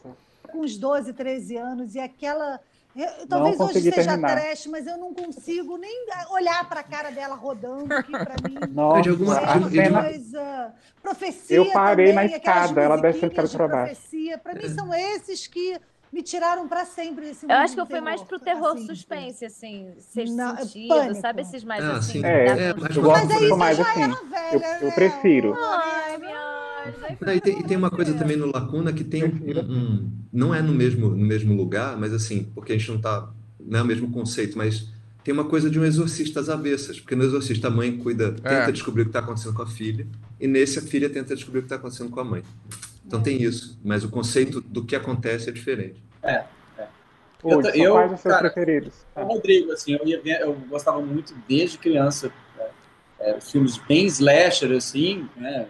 com uns 12, 13 anos e aquela. Eu- talvez hoje consegui seja terminar. trash, mas eu não consigo nem olhar para a cara dela rodando, que para mim nossa, de alguma- é a uma cena. coisa. Profecia. Eu parei também, na escada, ela descendo musiquinhas escada de baixo. profecia. Para mim, são esses que me tiraram para sempre desse Eu mundo acho que eu fui mais pro terror assim. suspense, assim, sexto Não, é sentido, pânico. sabe esses mais Ah, assim? É, é, mas eu gosto Mas aí mais já assim. era velha, Eu- eu né? prefiro. Ai, minha Não, e, tem, e tem uma coisa também no Lacuna que tem um, um- não é no mesmo, no mesmo lugar, mas assim, porque a gente não tá, não é o mesmo conceito, mas tem uma coisa de um exorcista às avessas, porque no exorcista a mãe cuida, É. tenta descobrir o que está acontecendo com a filha, e nesse a filha tenta descobrir o que está acontecendo com a mãe. Então tem isso, mas o conceito do que acontece é diferente. Pô, Eu- são eu, quais os seus cara, preferidos? O Rodrigo, assim, eu, ia ver- eu gostava muito desde criança, é, é, os filmes bem slasher, assim, né?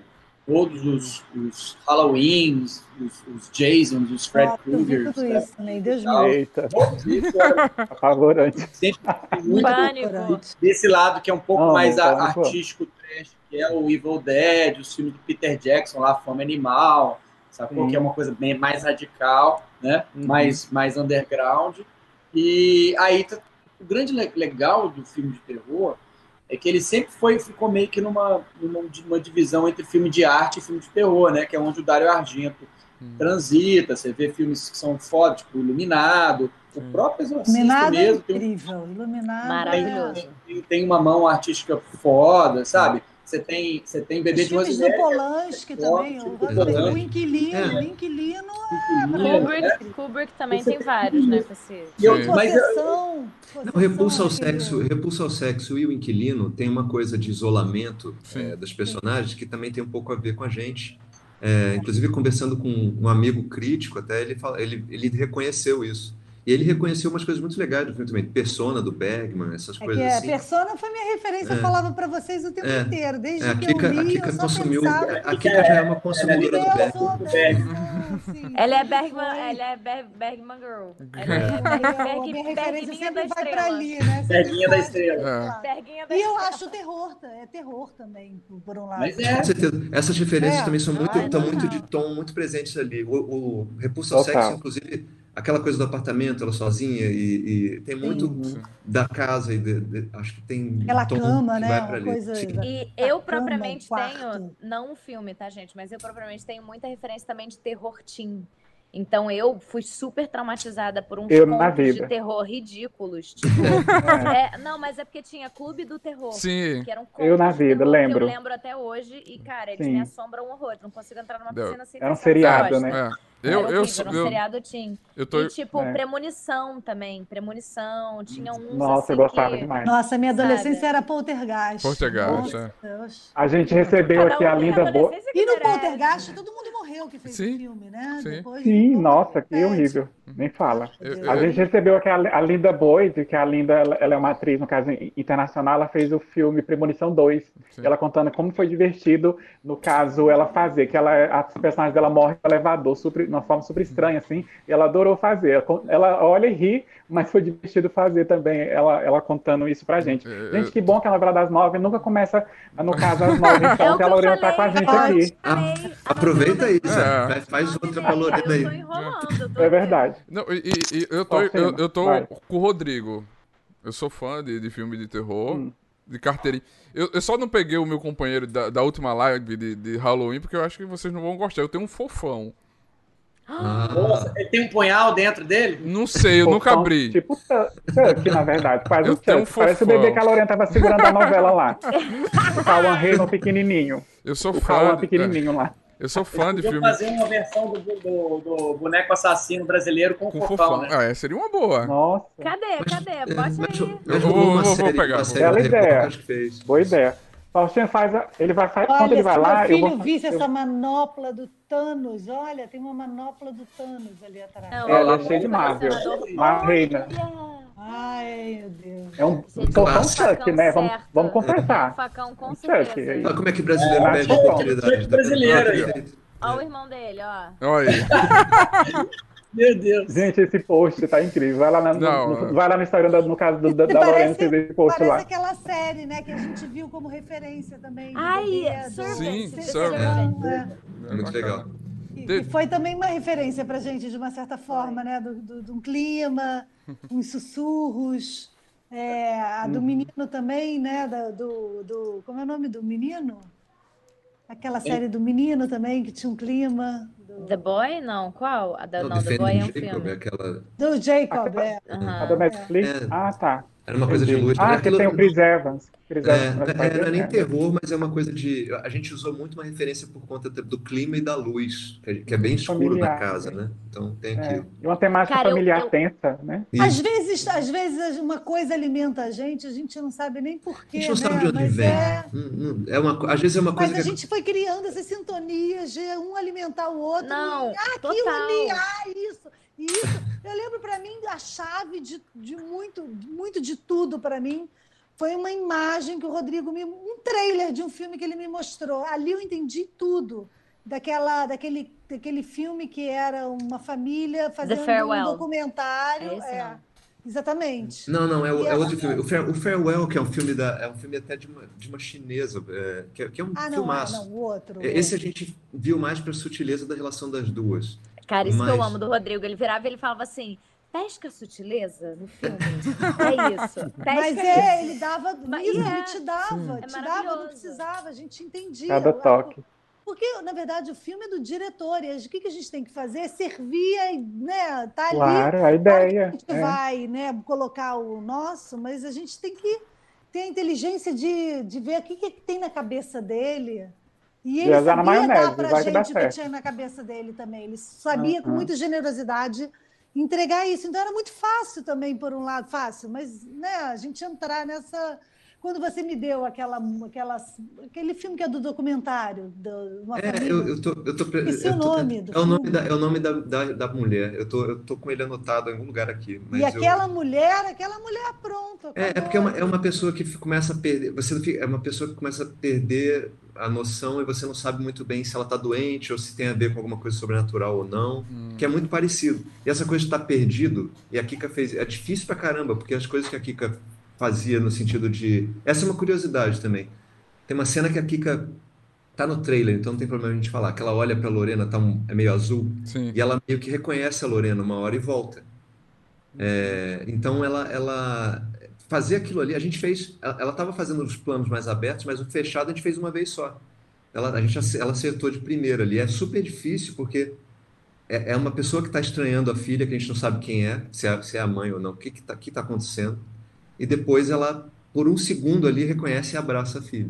Todos os, os Halloweens, os, os Jasons, os Fred Kruegers, tudo né? isso também, Deus me. Eita, isso era apavorante. sempre muito Pânico. desse lado que é um pouco Não, mais a- pô. artístico trash, que é o Evil Dead, os filmes do Peter Jackson lá, Fome Animal, sacou? Sim. Que é uma coisa bem mais radical, né? Uhum. Mais, mais underground. E aí, tá- o grande le- legal do filme de terror é que ele sempre foi, ficou meio que numa, numa uma divisão entre filme de arte e filme de terror, né? Que é onde o Dario Argento Hum. transita, você vê filmes que são foda, tipo Iluminado, o próprio Exorcista Iluminado é mesmo, tem um incrível. Iluminado. Maravilhoso. é- tem, tem uma mão artística foda, sabe? Você tem, você tem Bebê Os de filmes do Rosemary, Polanski também. O, Exatamente. o Inquilino, É. o Inquilino Inquilino, Kubrick, né? Kubrick também Você tem vários, né? Esse... E eu- mas eu- Possessão. Não, Possessão, Repulsa ao Sexo, Repulsa ao Sexo e o Inquilino tem uma coisa de isolamento é, dos personagens que também tem um pouco a ver com a gente. É, inclusive, conversando com um amigo crítico, até ele, fala, ele, ele reconheceu isso. E ele reconheceu umas coisas muito legais do filme também. Persona, do Bergman, essas É que coisas a assim. Persona foi minha referência, eu É. falava para vocês o tempo É. inteiro, desde É, a que Kika, eu a li, Kika eu só consumiu. pensava A Kika já é uma consumidora do Bergman. Bergman. Bergman, Ela é Bergman, foi. ela é Ber Bergman Girl. Ela É, é a Berg, minha referência sempre vai para ali, né? Berguinha da. Estrela. É. E eu acho terror, é terror também, por- um lado. Mas Com é, certeza. Essas referências É. também são muito, Ah, estão não. muito de tom, muito presentes ali. O, o Repulsa ao. Sexo, inclusive, aquela coisa do apartamento, ela sozinha, e, e tem muito Sim. da casa, e de- de- acho que tem Aquela cama, que né? vai pra Uma ali. coisa. Sim. E A eu cama, propriamente tenho, não um filme, tá, gente? Mas eu propriamente tenho muita referência também de terror teen. Então eu fui super traumatizada por na contos de terror ridículos. Tipo, É. é, não, mas é porque tinha Clube do Terror. Sim. Que eram Eu na vida, lembro. Eu lembro até hoje. E, cara, eles Sim. me assombram um horror. Eu não consigo entrar numa piscina sem Era um pensar seriado, né? É. Eu, Era eu, horrível, era um eu, seriado teen. eu tô. E, tipo, É. premonição também. Premonição. Tinha uns Nossa, assim eu gostava que... demais. Nossa, minha adolescência Sabe? era poltergeist. Poltergeist, Nossa, é. Deus. A gente recebeu Cada aqui um a Linda Boa. E no poltergeist, todo mundo morreu que fez Sim. o filme, né? Sim. Depois Sim, nossa, que horrível. Nem fala. Deus. Eu- A gente recebeu aqui a, Linda Boyd, que a Linda ela, ela é uma atriz, no caso in- internacional, ela fez o filme Premonição 2. Sim. Ela contando como foi divertido, no caso, ela fazer, que ela, a personagem dela morre no elevador, super, de uma forma super estranha, assim, e ela adorou fazer. Ela, ela olha e ri, mas foi divertido fazer também, ela, ela contando isso pra gente. É, Gente, que bom que a novela das nove nunca começa, no caso, às nove, É então, que que a eu Lorena tá com a gente aqui. Falei. Aproveita aí, É. Faz- Faz outra pra Lorena aí. enrolando. eu tô É verdade. Não, e, e- e eu tô, eu, eu tô Vai. com o Rodrigo. Eu sou fã de, de filme de terror, Hum. de carteirinha. Eu, eu só não peguei o meu companheiro da, da última live de, de Halloween, porque eu acho que vocês não vão gostar. Eu tenho um fofão. Ah, Nossa, ele tem um punhal dentro dele? Não sei, eu nunca Fofão, abri. Tipo Chuck, na verdade. Faz Eu o tenho um. Parece o bebê fofão. que a Lorena tava segurando a novela lá. O Cauã Raymond pequenininho. Eu sou O fã. Cauã de- pequenininho lá. Eu sou fã de filme fazer uma versão do, do- do boneco assassino brasileiro com, com fofão, fofão. né? É, seria uma boa. Nossa, Cadê? Cadê? Bote mas, aí. Eu vou- vou série, vou pegar. Bela ideia. Record que fez. boa ideia. Faustinho faz. a- Ele vai. Faz, quando ele Olha, vai lá, meu eu filho vou. visse eu- essa manopla do Thanos, olha, tem uma manopla do Thanos ali atrás. Não, É, ele é o cheio de Marvel. Uma reina. Olha! Ai, meu Deus. É um Gente, sofão clássico. Chuck, né? Vamos, vamos conversar. Facão com Um check aí. certeza. Olha como é que brasileiro É, perde é, oportunidade. é brasileiro aí. Olha o irmão dele, ó. Olha aí. Meu Deus. Gente, esse post tá incrível. Vai lá, na- no, Não, no- é. vai lá no Instagram, da- no caso do, da, da Lorena, parece- você vê esse post Parece lá. aquela série, né, que a gente viu como referência também. Ai, Servant. Sim, Servant. É, É muito legal. E- foi também uma referência pra gente, de uma certa forma, né? Do, do, de um clima, uns sussurros. é, a Uhum. do menino também, né? da- do, do, como é o nome do menino? Aquela série do menino também, que tinha um clima. Do, The Boy? Não, qual? A da, Não, não, The Boy é um Jacob, filme. aquela... do Jacob, é. A da Netflix? É. Ah, tá. Era uma coisa de luz. Ah, que tem o Chris Evans. É, é, não é nem né? terror, mas é uma coisa de. A gente usou muito uma referência por conta do clima e da luz, que é- que é bem escuro Familiar, na casa, né? né? Então tem É, aquilo. e uma temática Cara, eu- familiar eu- tensa, né? Às Isso. vezes, às vezes uma coisa alimenta a gente, a gente não sabe nem A porquê, gente não né? sabe de onde Mas vem. é- Hum, hum, É uma, às vezes é uma coisa Mas a que. gente foi criando essas sintonias de um alimentar o outro. Não, e, ah, total. ali, ah, isso, isso. Eu lembro para mim a chave de, de muito, muito de tudo para mim foi uma imagem que o Rodrigo me, um trailer de um filme que ele me mostrou. Ali eu entendi tudo daquela, daquele, daquele filme que era uma família fazendo um Farewell. documentário. É esse, é, não? exatamente. Não, não, é, o- é outro filme. O, Fare- o Farewell, que é um filme da, é um filme até de uma, de uma chinesa, é, que, é, que é um Ah, não, é, filmaço. não, o outro. o Esse a outro. gente viu mais pra sutileza da relação das duas. Cara, isso que eu Mas- amo do Rodrigo. Ele virava e ele falava assim: pesca sutileza no filme. é isso. Pesca Mas é, ele dava Mas isso, é. ele te dava, É te dava, maravilhoso. não precisava, a gente entendia. Cada toque. Porque, na verdade, o filme é do diretor, e o que que a gente tem que fazer é servir, né? Tá ali. Claro, a ideia. a gente é. vai né, colocar o nosso, mas a gente tem que ter a inteligência de, de ver o que, que tem na cabeça dele. E ele na sabia maionese, dar pra gente o que tinha na cabeça dele também. Ele sabia com Uhum. muita generosidade entregar isso. Então era muito fácil também, por um lado, fácil, mas né, a gente entrar nessa. Quando você me deu aquela, aquela, aquele filme que é do documentário, do, uma É, família. eu, eu tô, eu tô, Esqueci eu o tô- nome do é o nome da, é o nome da, da, da mulher. Eu tô, eu tô com ele anotado em algum lugar aqui. Mas E eu- aquela mulher, aquela mulher, pronto. É, é porque é uma, é uma pessoa que começa a perder. Você não fica- é uma pessoa que começa a perder a noção e você não sabe muito bem se ela está doente ou se tem a ver com alguma coisa sobrenatural ou não, que é muito parecido. E essa coisa de estar perdido, e a Kika fez. É difícil pra caramba, porque as coisas que a Kika fazia no sentido de. Essa é uma curiosidade também. Tem uma cena que a Kika tá no trailer, então não tem problema a gente falar, que ela olha pra Lorena, tá um- é meio azul, Sim. e ela meio que reconhece a Lorena uma hora e volta. É, então ela, ela fazer aquilo ali, a gente fez, ela estava fazendo os planos mais abertos, mas o fechado a gente fez uma vez só. Ela, a gente, ela acertou de primeira ali. É super difícil porque é, é uma pessoa que está estranhando a filha, que a gente não sabe quem é, se é, se é a mãe ou não, o que está que tá acontecendo. E depois ela, por um segundo ali, reconhece e abraça a filha.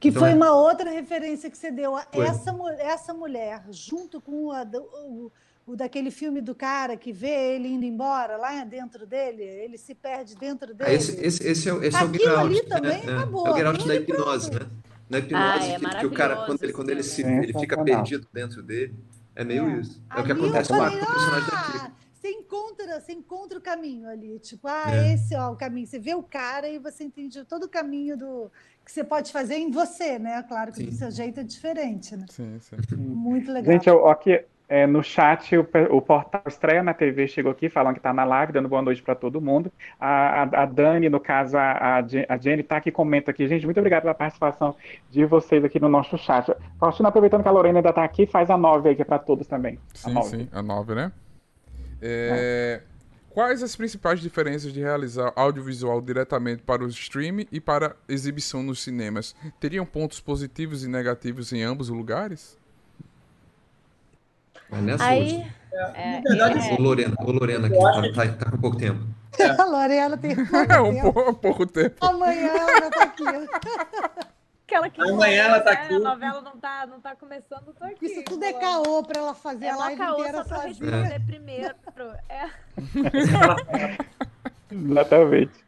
Que Então foi é- uma outra referência que você deu. a. Essa, essa mulher, junto com a o, o daquele filme do cara que vê ele indo embora, lá dentro dele, ele se perde dentro Ah, dele. esse, esse, esse é, o- esse é o Aquilo get ali out, também é, é. acabou, É o aquilo da ali hipnose, pronto. né? Na hipnose, Ah, é que, que o cara, quando ele, esse quando ele, se, filme. ele fica perdido dentro dele, é meio É. isso. É o que Ali acontece com, a, falei, com o personagem da Kika. Você encontra, você encontra o caminho ali, tipo, ah, É. esse ó, o caminho. Você vê o cara e você entende todo o caminho do que você pode fazer em você, né? Claro que do Sim. seu jeito é diferente, né? Sim, sim. Muito legal. Gente, eu, aqui é, no chat, o, o portal Estreia na TV chegou aqui falando que está na live, dando boa noite para todo mundo. A, a, a Dani, no caso, a, a, Je- a Jenny, está aqui, comenta aqui. Gente, muito obrigado pela participação de vocês aqui no nosso chat. Faustino, aproveitando que a Lorena ainda está aqui, faz a nove aí, que é para todos também. A Sim, nove. sim, a 9, né? É, Quais as principais diferenças de realizar audiovisual diretamente para o streaming e para exibição nos cinemas? Teriam pontos positivos e negativos em ambos os lugares? Mas nessa Aí, é, Na verdade, é, Ô, Lorena, ô, Lorena, que tá, tá- tá com pouco tempo. A Lorena tem É um tempo. pouco, pouco tempo. Amanhã ela estar aqui. Aquela que Amanhã ela tá né, aqui. A novela não tá, não tá começando, tô aqui. Isso tudo é caô para ela fazer É a live caô inteira só pra sozinha. responder primeiro. É. Exatamente.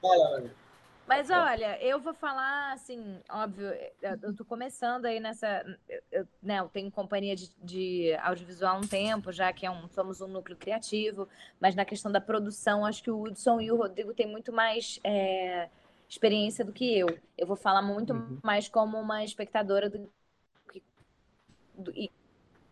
Mas olha, eu vou falar assim, óbvio, eu eu tô começando aí nessa. eu- eu, né, eu tenho companhia de, de audiovisual há um tempo, já que é um, somos um núcleo criativo, mas na questão da produção, acho que o Hudson e o Rodrigo têm muito mais é, experiência do que eu. Eu vou falar muito Uhum. mais como uma espectadora do, que- do- e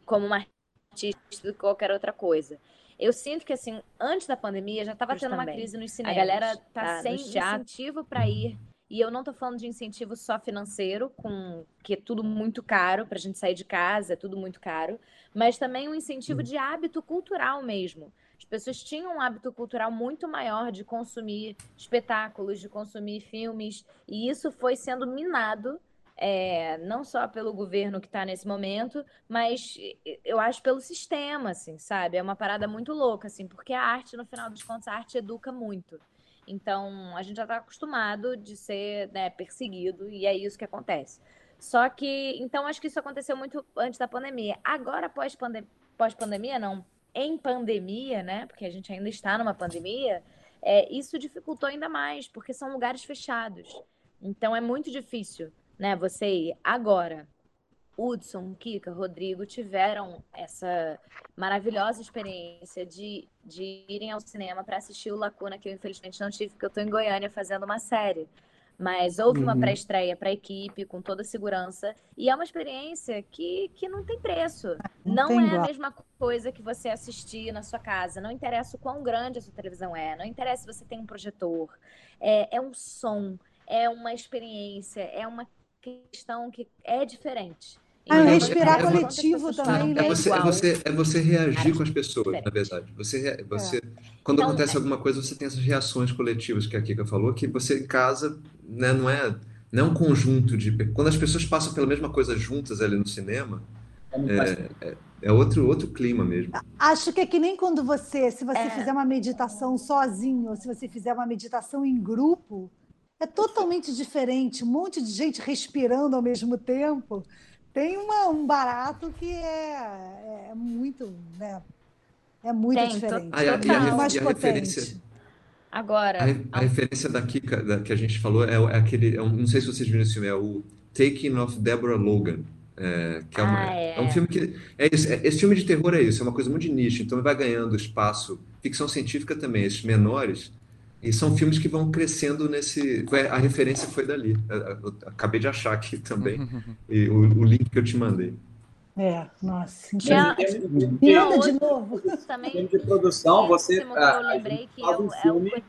como uma artista do que qualquer outra coisa. Eu sinto que, assim, antes da pandemia já estava tendo uma crise nos A cinemas. galera tá, tá sem incentivo para ir. E eu não tô falando de incentivo só financeiro, com que é tudo muito caro pra gente sair de casa, é tudo muito caro, mas também um incentivo de hábito cultural mesmo. As pessoas tinham um hábito cultural muito maior de consumir espetáculos, de consumir filmes, e isso foi sendo minado, é, não só pelo governo que está nesse momento, mas eu acho pelo sistema, assim, sabe? É uma parada muito louca, assim, porque a arte, no final dos contos, a arte educa muito. Então, a gente já está acostumado de ser né, perseguido, e é isso que acontece. Só que, então, acho que isso aconteceu muito antes da pandemia. Agora, pós-pandemia, pós-pandemia, não, em pandemia, né? Porque a gente ainda está numa pandemia, é, isso dificultou ainda mais, porque são lugares fechados. Então, é muito difícil, né? Você ir agora. Hudson, Kika, Rodrigo tiveram essa maravilhosa experiência de, de irem ao cinema para assistir o Lacuna, que eu infelizmente não tive, porque eu estou em Goiânia fazendo uma série. Mas houve uma Uhum. pré-estreia para a equipe, com toda a segurança, e é uma experiência que, que não tem preço. Não Não, tem é igual. a mesma coisa que você assistir na sua casa. Não interessa o quão grande a sua televisão é, não interessa se você tem um projetor. É, é um som, é uma experiência, é uma questão que é diferente. Ah, é- respirar é- coletivo também, né? É você, é, você, é você reagir com as pessoas, na verdade. Você, você, Quando Então, acontece é- alguma coisa, você tem essas reações coletivas que a Kika falou, que você em casa, né, não é, não é um conjunto de. Quando as pessoas passam pela mesma coisa juntas ali no cinema, É mais fácil. é outro, outro clima mesmo. Acho que é que nem quando você, se você É. fizer uma meditação sozinho, ou se você fizer uma meditação em grupo, é totalmente diferente. Um monte de gente respirando ao mesmo tempo. Tem uma- um barato que é, é muito, né? É muito Tem, diferente. Ah, e a, e a, mais e a potente. Agora, a, re- a referência da Kika, da- que a gente falou, é, é aquele. é um- não sei se vocês viram esse filme, é o Taking of Deborah Logan. é, que é, uma- Ah, é. é um filme que. É isso, é- esse filme de terror é isso, é uma coisa muito de nicho, então ele vai ganhando espaço. Ficção científica também, esses menores. E são filmes que vão crescendo nesse. A referência foi dali. Eu- eu acabei de achar aqui também e o, o link que eu te mandei. É, nossa. Termos de- Me Não, manda de novo. em também termos de produção, você a- a lembrei que faz é um é filme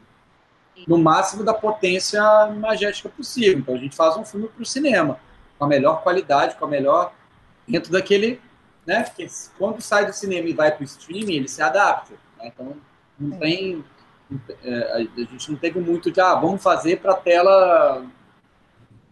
no máximo da potência imagética possível. Então a gente faz um filme para o cinema, com a melhor qualidade, com a melhor. dentro daquele. Né? Porque quando sai do cinema e vai para o streaming, ele se adapta. né? Então não tem. é, a gente não teve muito de, ah, vamos fazer para tela.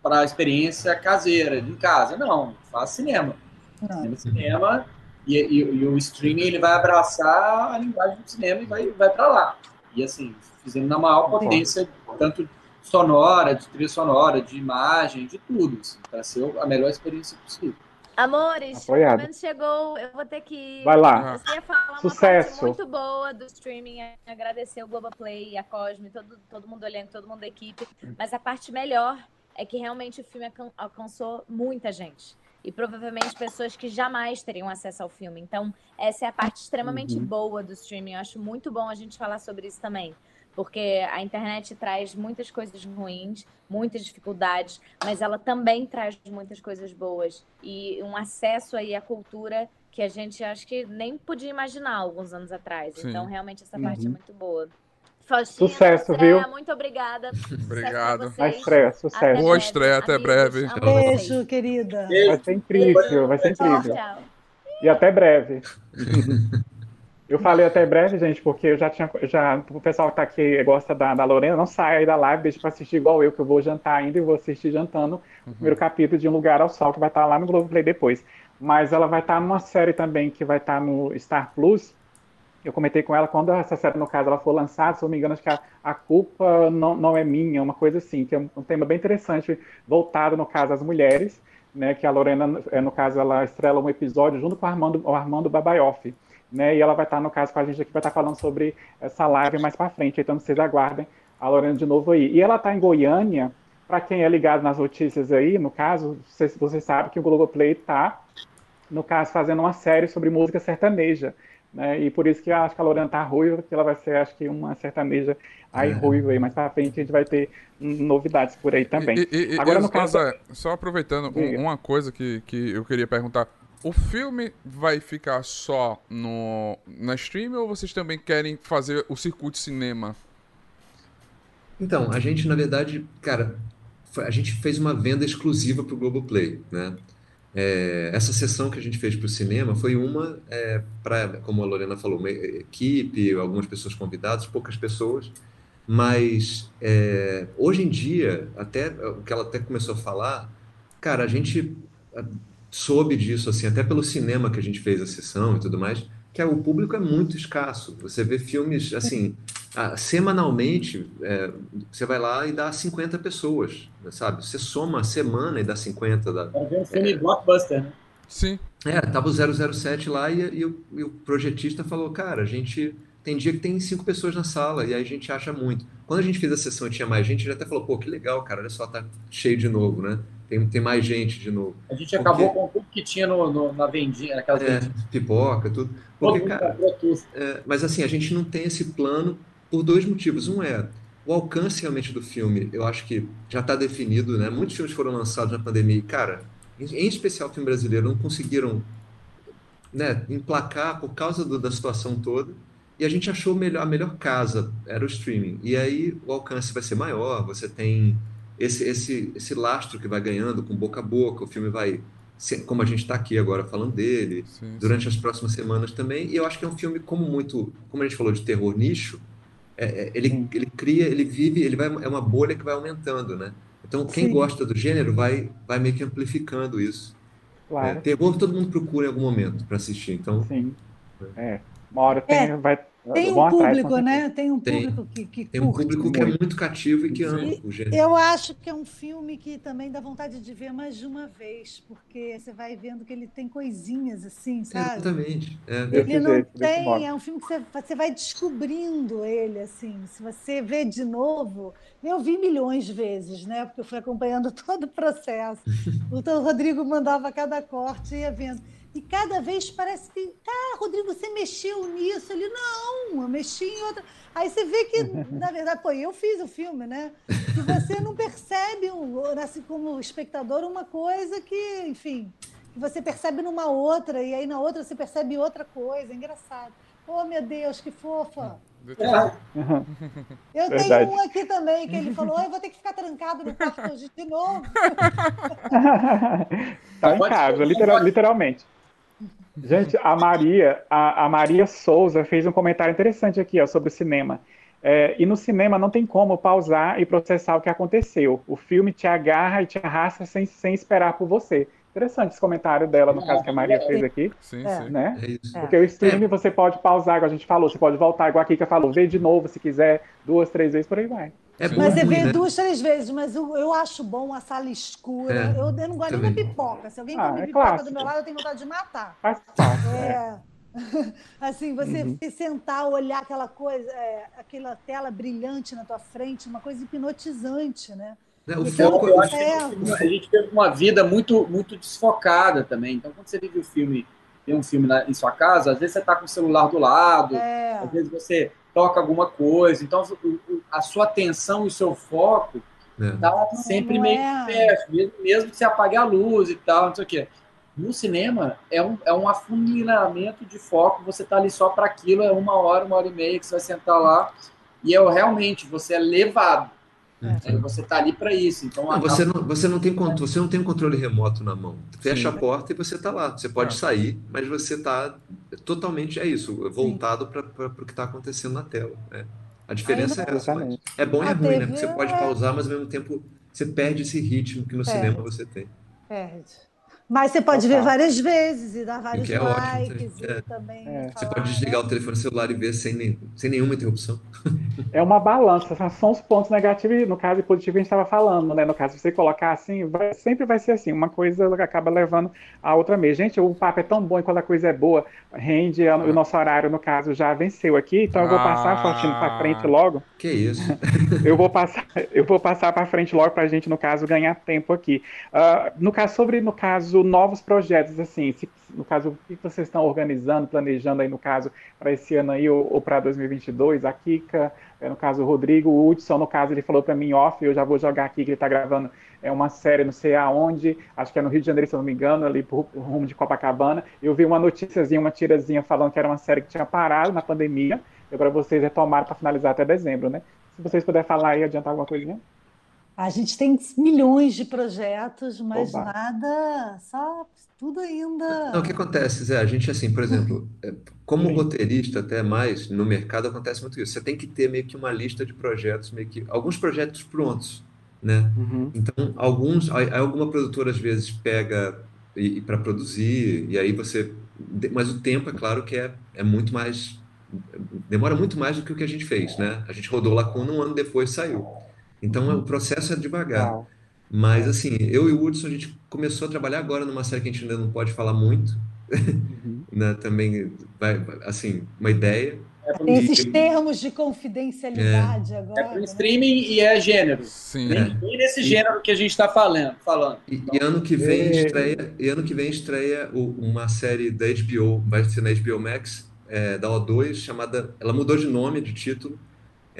para a experiência caseira, em casa. Não, faz cinema. Não. Cinema, cinema e, e- e o streaming ele vai abraçar a linguagem do cinema e vai, vai para lá. E assim, fizemos na maior potência, tanto sonora, de trilha sonora, de imagem, de tudo, assim, para ser a melhor experiência possível. Amores, o Apoiado. momento chegou, eu vou ter que ir. Vai lá. Eu queria falar uma Sucesso. parte muito boa do streaming, agradecer o Globoplay, a Cosme, todo, todo mundo olhando, todo mundo da equipe. Mas a parte melhor é que realmente o filme alcan- alcançou muita gente. E provavelmente pessoas que jamais teriam acesso ao filme. Então, essa é a parte extremamente Uhum. boa do streaming. Eu acho muito bom a gente falar sobre isso também. Porque a internet traz muitas coisas ruins, muitas dificuldades, mas ela também traz muitas coisas boas. E um acesso aí à cultura que a gente acho que nem podia imaginar alguns anos atrás. Sim. Então, realmente, essa parte é Uhum. muito boa. Sucesso, Andréa, viu? Muito obrigada. Obrigado. Na estreia, sucesso. Boa estreia, até amigos. breve. Beijo, querida. Vai ser incrível, vai ser incrível. tchau. E até breve. Eu falei até breve, gente, porque eu já tinha. Já, o pessoal que tá aqui gosta da, da Lorena, não sai aí da live, deixa pra assistir igual eu, que eu vou jantar ainda e vou assistir jantando o primeiro capítulo de Um Lugar ao Sol, que vai estar lá no Globoplay depois. Mas ela vai estar numa série também que vai estar no Star Plus, eu comentei com ela quando essa série, no caso, ela for lançada, se eu não me engano, acho que a, a culpa não, não é minha, uma coisa assim, que é um, tema bem interessante, voltado, no caso, às mulheres, né, que a Lorena, é, no caso, ela estrela um episódio junto com o Armando, o Armando Babaioff, né, e ela vai estar, no caso, com a gente aqui, vai estar falando sobre essa live mais para frente, então vocês aguardem a Lorena de novo aí. E ela está em Goiânia, para quem é ligado nas notícias aí, no caso, você, você sabe que o Globoplay está, no caso, fazendo uma série sobre música sertaneja, né? E por isso que eu acho que a Lorena tá ruiva, porque ela vai ser, acho que, uma sertaneja aí é. ruiva aí. Mais pra frente a gente vai ter novidades por aí também. E, e, Agora, no caso. Só aproveitando, um, uma coisa que, que eu queria perguntar. O filme vai ficar só no, na stream ou vocês também querem fazer o circuito cinema? Então, a gente, na verdade, cara, a gente fez uma venda exclusiva para o Globoplay, né? É, essa sessão que a gente fez para o cinema foi uma é, para, como a Lorena falou, uma equipe, algumas pessoas convidadas, poucas pessoas, mas é, hoje em dia, até o que ela até começou a falar, cara, a gente soube disso assim, até pelo cinema que a gente fez a sessão e tudo mais, que o público é muito escasso. Você vê filmes assim, ah, semanalmente, é, você vai lá e dá 50 pessoas, sabe? Você soma a semana e dá 50. Dá, é um filme é, blockbuster, né? Sim. É, tava o 007 lá e, e, o, e o projetista falou, cara, a gente tem dia que tem cinco pessoas na sala e aí a gente acha muito. Quando a gente fez a sessão e tinha mais gente, ele até falou, pô, que legal, cara, olha só, tá cheio de novo, né? Tem, tem mais gente de novo. A gente acabou Porque... com tudo que tinha no, no na vendinha, naquelas é, pipoca, tudo. Porque, cara, é, mas assim, a gente não tem esse plano por dois motivos. Um é o alcance realmente do filme, eu acho que já está definido, né? Muitos filmes foram lançados na pandemia e, cara, em especial o filme brasileiro, não conseguiram né, emplacar por causa do, da situação toda. E a gente achou melhor, a melhor casa era o streaming. E aí o alcance vai ser maior, você tem esse, esse, esse lastro que vai ganhando com boca a boca, o filme vai, como a gente está aqui agora falando dele, sim, durante sim. as próximas semanas também. E eu acho que é um filme, como muito, como a gente falou de terror nicho, é, é, ele, ele cria, ele vive, ele vai, é uma bolha que vai aumentando, né? Então, quem Sim. gosta do gênero vai, vai meio que amplificando isso. Claro. É, terror todo mundo procura em algum momento para assistir, então... Sim, é. Uma hora tem, é. vai tem um público, né? Tem um público tem, que, que Tem um público que é muito cativo e que ama o gênero. Eu acho que é um filme que também dá vontade de ver mais de uma vez, porque você vai vendo que ele tem coisinhas assim, sabe? Exatamente. É. Ele não tem, é um filme que você, você vai descobrindo ele, assim. Se você vê de novo, eu vi milhões de vezes, né? Porque eu fui acompanhando todo o processo. o Rodrigo mandava cada corte e ia vendo. E cada vez parece que, ah, Rodrigo, você mexeu nisso. Ele, não, eu mexi em outra. Aí você vê que, na verdade, pô, eu fiz o filme, né? E você não percebe, assim, como espectador, uma coisa que, enfim, que você percebe numa outra, e aí na outra você percebe outra coisa. É engraçado. Oh, meu Deus, que fofa. Eu Verdade. tenho um aqui também que ele falou: eu vou ter que ficar trancado no quarto hoje de novo. tá em casa, literal, literalmente. Gente, a Maria, a, a, Maria Souza fez um comentário interessante aqui ó, sobre o cinema. É, e no cinema não tem como pausar e processar o que aconteceu. O filme te agarra e te arrasta sem, sem esperar por você. Interessante esse comentário dela, no caso que a Maria fez aqui. Sim, é. sim. Né? É Porque o streaming você pode pausar, igual a gente falou, você pode voltar, igual a Kika falou, ver de novo se quiser, duas, três vezes, por aí vai. É mas você vê né? duas, três vezes, mas eu, eu acho bom a sala escura. É, eu, eu, não gosto nem da pipoca. Se alguém ah, come é pipoca clássico. do meu lado, eu tenho vontade de matar. Faz parte. É. assim, você uhum. sentar, olhar aquela coisa, é, aquela tela brilhante na tua frente, uma coisa hipnotizante, né? É, o então, foco, eu acho que a gente teve uma vida muito, muito desfocada também. Então, quando você vive o filme, tem um filme na, em sua casa, às vezes você está com o celular do lado, é. às vezes você toca alguma coisa. Então, a sua atenção e o seu foco é. tá sempre não meio é. perto, mesmo, mesmo que você apague a luz e tal, não sei o quê. No cinema, é um, é um afunilamento de foco, você tá ali só para aquilo, é uma hora, uma hora e meia que você vai sentar lá, e é realmente, você é levado. É. Você está ali para isso. Então, não, você, não, você, não tem, você não tem um controle remoto na mão. Fecha Sim. a porta e você está lá. Você pode é. sair, mas você está totalmente, é isso, voltado para o que está acontecendo na tela. Né? A diferença é essa. É bom e é ruim, né? Porque você pode é pausar, mas ao mesmo tempo você perde esse ritmo que no perde. cinema você tem. Perde. Mas você pode ver Total. várias vezes e dar vários que é ótimo, likes é. e também É. Você pode desligar o telefone celular e ver sem, nem- sem nenhuma interrupção. É uma balança, são- os pontos negativos e, no caso, e positivo que a gente estava falando, né? No caso, se você colocar assim, vai- sempre vai ser assim, uma coisa acaba levando a outra mesmo. Gente, o papo é tão bom e quando a coisa é boa, rende, a- o nosso horário, no caso, já venceu aqui, então eu vou passar, Ah. Faustino, para frente logo. Que isso? Eu vou passar, eu vou passar para frente logo para a gente, no caso, ganhar tempo aqui. Ah, no caso, sobre, no caso, novos projetos, assim, se- no caso, o que vocês estão organizando, planejando aí, no caso, para esse ano aí ou, ou para 2022? A Kika, é, no caso, o Rodrigo, o Hudson, no caso, ele falou para mim off, eu já vou jogar aqui que ele está gravando é uma série, não sei aonde, acho que é no Rio de Janeiro, se eu não me engano, ali pro rumo de Copacabana. Eu vi uma noticiazinha, uma tirazinha falando que era uma série que tinha parado na pandemia, e agora vocês retomaram para finalizar até dezembro, né? Se vocês puderem falar aí, adiantar alguma coisinha. A gente tem milhões de projetos, mas Oba. nada, só tudo ainda. Não, o que acontece, Zé? A gente, assim, por exemplo, é, como roteirista, até mais, no mercado acontece muito isso. Você tem que ter meio que uma lista de projetos, meio que alguns projetos prontos, né? Então, alguns, alguma produtora às vezes pega e, para produzir, e aí você. Mas o tempo, é claro que é, é muito mais. Demora muito mais do que o que a gente fez, né? A gente rodou Lacuna um ano depois saiu. Então, o processo é devagar. Uau. Mas, assim, eu e o Hudson, a gente começou a trabalhar agora numa série que a gente ainda não pode falar muito, Uhum. né? Também, vai, assim, uma ideia. É para Tem E- esses termos de confidencialidade é agora. pro né? streaming e é gênero. Sim. É. E nesse gênero que a gente está falando. falando. E, e ano que vem É. estreia, e ano que vem estreia o- uma série da HBO, vai ser na HBO Max, é, da O2, chamada. Ela mudou de nome, de título.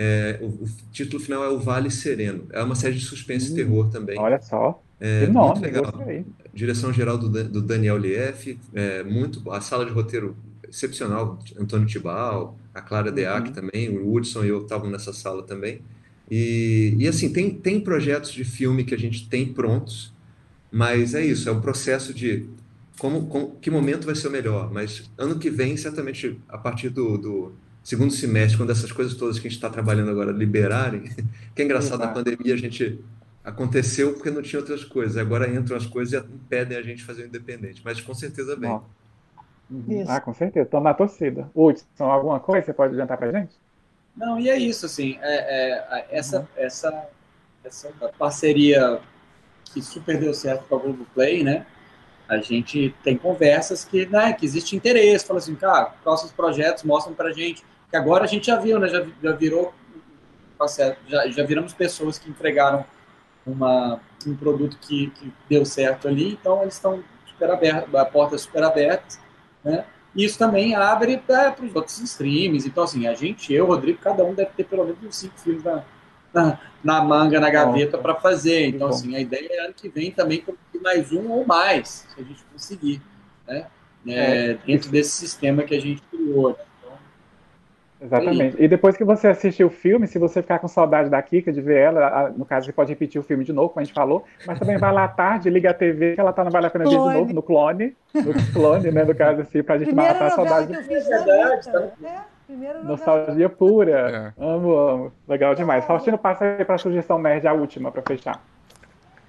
É, o, o título final é O Vale Sereno. É uma série de suspense e Hum. terror também. Olha só, É que muito nome, legal. Direção geral do, do Daniel Lief, é, muito, a sala de roteiro excepcional, Antônio Tibal, a Clara Deac Uhum. também, o Hudson e eu estavam nessa sala também. E, e assim, tem, tem projetos de filme que a gente tem prontos, mas é isso, é um processo de como, como- que momento vai ser o melhor. Mas ano que vem, certamente, a partir do, do segundo semestre, quando essas coisas todas que a gente está trabalhando agora liberarem, que é engraçado, a Exato. pandemia a gente aconteceu porque não tinha outras coisas. Agora entram as coisas e impedem a gente fazer o independente. Mas com certeza vem. Uhum. Isso. Ah, com certeza. Estamos na torcida. Hudson, alguma coisa você pode adiantar pra gente? Não, e é isso, assim, é- é, a- essa, essa, essa parceria que super deu certo com a Globoplay, né? A gente tem conversas que, né, que existe interesse, fala assim, cara, próximos projetos mostram pra gente, que agora a gente já viu, né? Já, já virou, já, já viramos pessoas que entregaram uma, um produto que, que deu certo ali, então eles estão super abertos, a porta super aberta, né? Isso também abre para os outros streams. Então, assim, a gente, eu, Rodrigo, cada um deve ter pelo menos uns cinco filmes na, na, na manga, na gaveta para fazer. Então, bom. assim, a ideia é ano que vem também conseguir mais um ou mais, se a gente conseguir, né? É, dentro desse sistema que a gente criou. né? Então, Exatamente. E depois que você assistir o filme, se você ficar com saudade da Kika, de ver ela, no caso, você pode repetir o filme de novo, como a gente falou, mas também vai lá à tarde, liga a TV, que ela tá no Vale a Pena Ver de novo, no clone, no clone, né, no caso, assim, pra gente Primeira matar a saudade. que eu fiz na Verdade, vida. né? Primeira novela. Nostalgia pura. Amo, amo. Legal demais. Faustino, passa aí pra sugestão nerd, a última, pra fechar.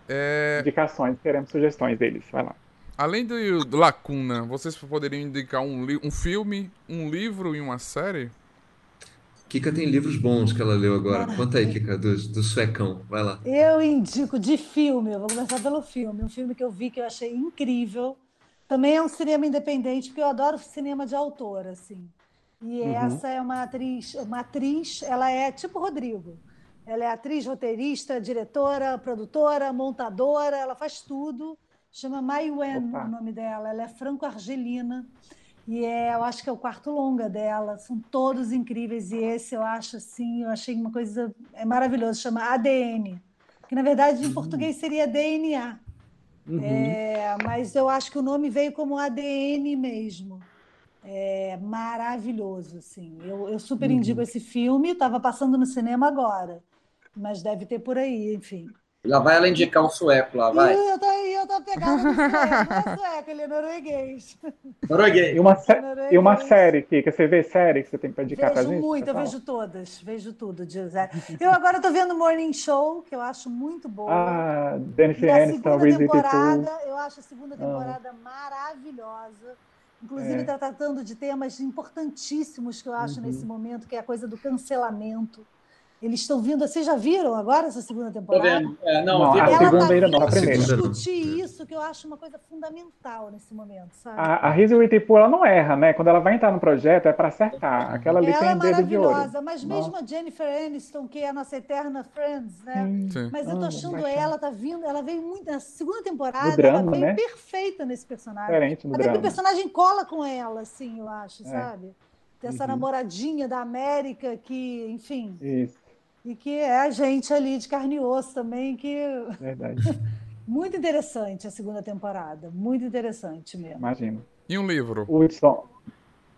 É, Indicações, queremos sugestões deles. Vai lá. além do, do Lacuna, vocês poderiam indicar um, um filme, um livro e uma série? Kika tem livros bons que ela leu agora. Conta aí, Kika, do, do Suecão. Vai lá. Eu indico de filme, eu vou começar pelo filme. Um filme que eu vi que eu achei incrível. Também é um cinema independente, porque eu adoro cinema de autor, assim. E Uhum. essa é uma atriz, uma atriz, ela é tipo Rodrigo. Ela é atriz, roteirista, diretora, produtora, montadora, ela faz tudo. Chama Mai Wen Opa. o nome dela. Ela é franco-argelina. E é, eu acho que é o quarto longa dela. São todos incríveis. E esse eu acho assim, eu achei uma coisa é maravilhoso. Chama ADN. Que na verdade em português seria DNA. Uhum. É, mas eu acho que o nome veio como ADN mesmo. É maravilhoso, assim. Eu, eu super indico esse filme. Estava passando no cinema agora, mas deve ter por aí, enfim. Lá vai ela indicar um sueco lá, vai. Eu tô, eu tô pegando no sueco, não é sueco, ele é norueguês. Norueguês. E uma, sé- Norueguês. e uma série, Kika, você vê série que você tem pra indicar pra Vejo gente? muito, eu Fala. vejo todas, vejo tudo, José. Eu agora tô vendo Morning Show, que eu acho muito boa. Ah, a Aniston, segunda Reese Witherspoon. temporada, eu acho a segunda temporada maravilhosa. Inclusive, É. está tratando de temas importantíssimos que eu acho Uhum. nesse momento, que é a coisa do cancelamento. Eles estão vindo. Vocês já viram agora essa segunda temporada? vendo. É, não, Não, a Ela segunda tá ainda não, a primeira. discutir isso, que eu acho uma coisa fundamental nesse momento, sabe? A, a Reese Witherspoon, ela não erra, né? Quando ela vai entrar no projeto, é pra acertar. Aquela ali Ela tem é dedo de ouro. maravilhosa, mas mesmo a Jennifer Aniston, que é a nossa eterna Friends, né? Sim. Sim. Mas eu tô Amo achando paixão. ela, tá vindo, ela veio muito. Na segunda temporada, drama, ela veio né? perfeita nesse personagem. Diferente no Até que o drama. personagem cola com ela, assim, eu acho, É. sabe? Dessa Uhum. namoradinha da América que, enfim, Isso, e que é a gente ali de carne e osso também, que verdade. muito interessante a segunda temporada, muito interessante mesmo. Imagino. E um livro? Hudson.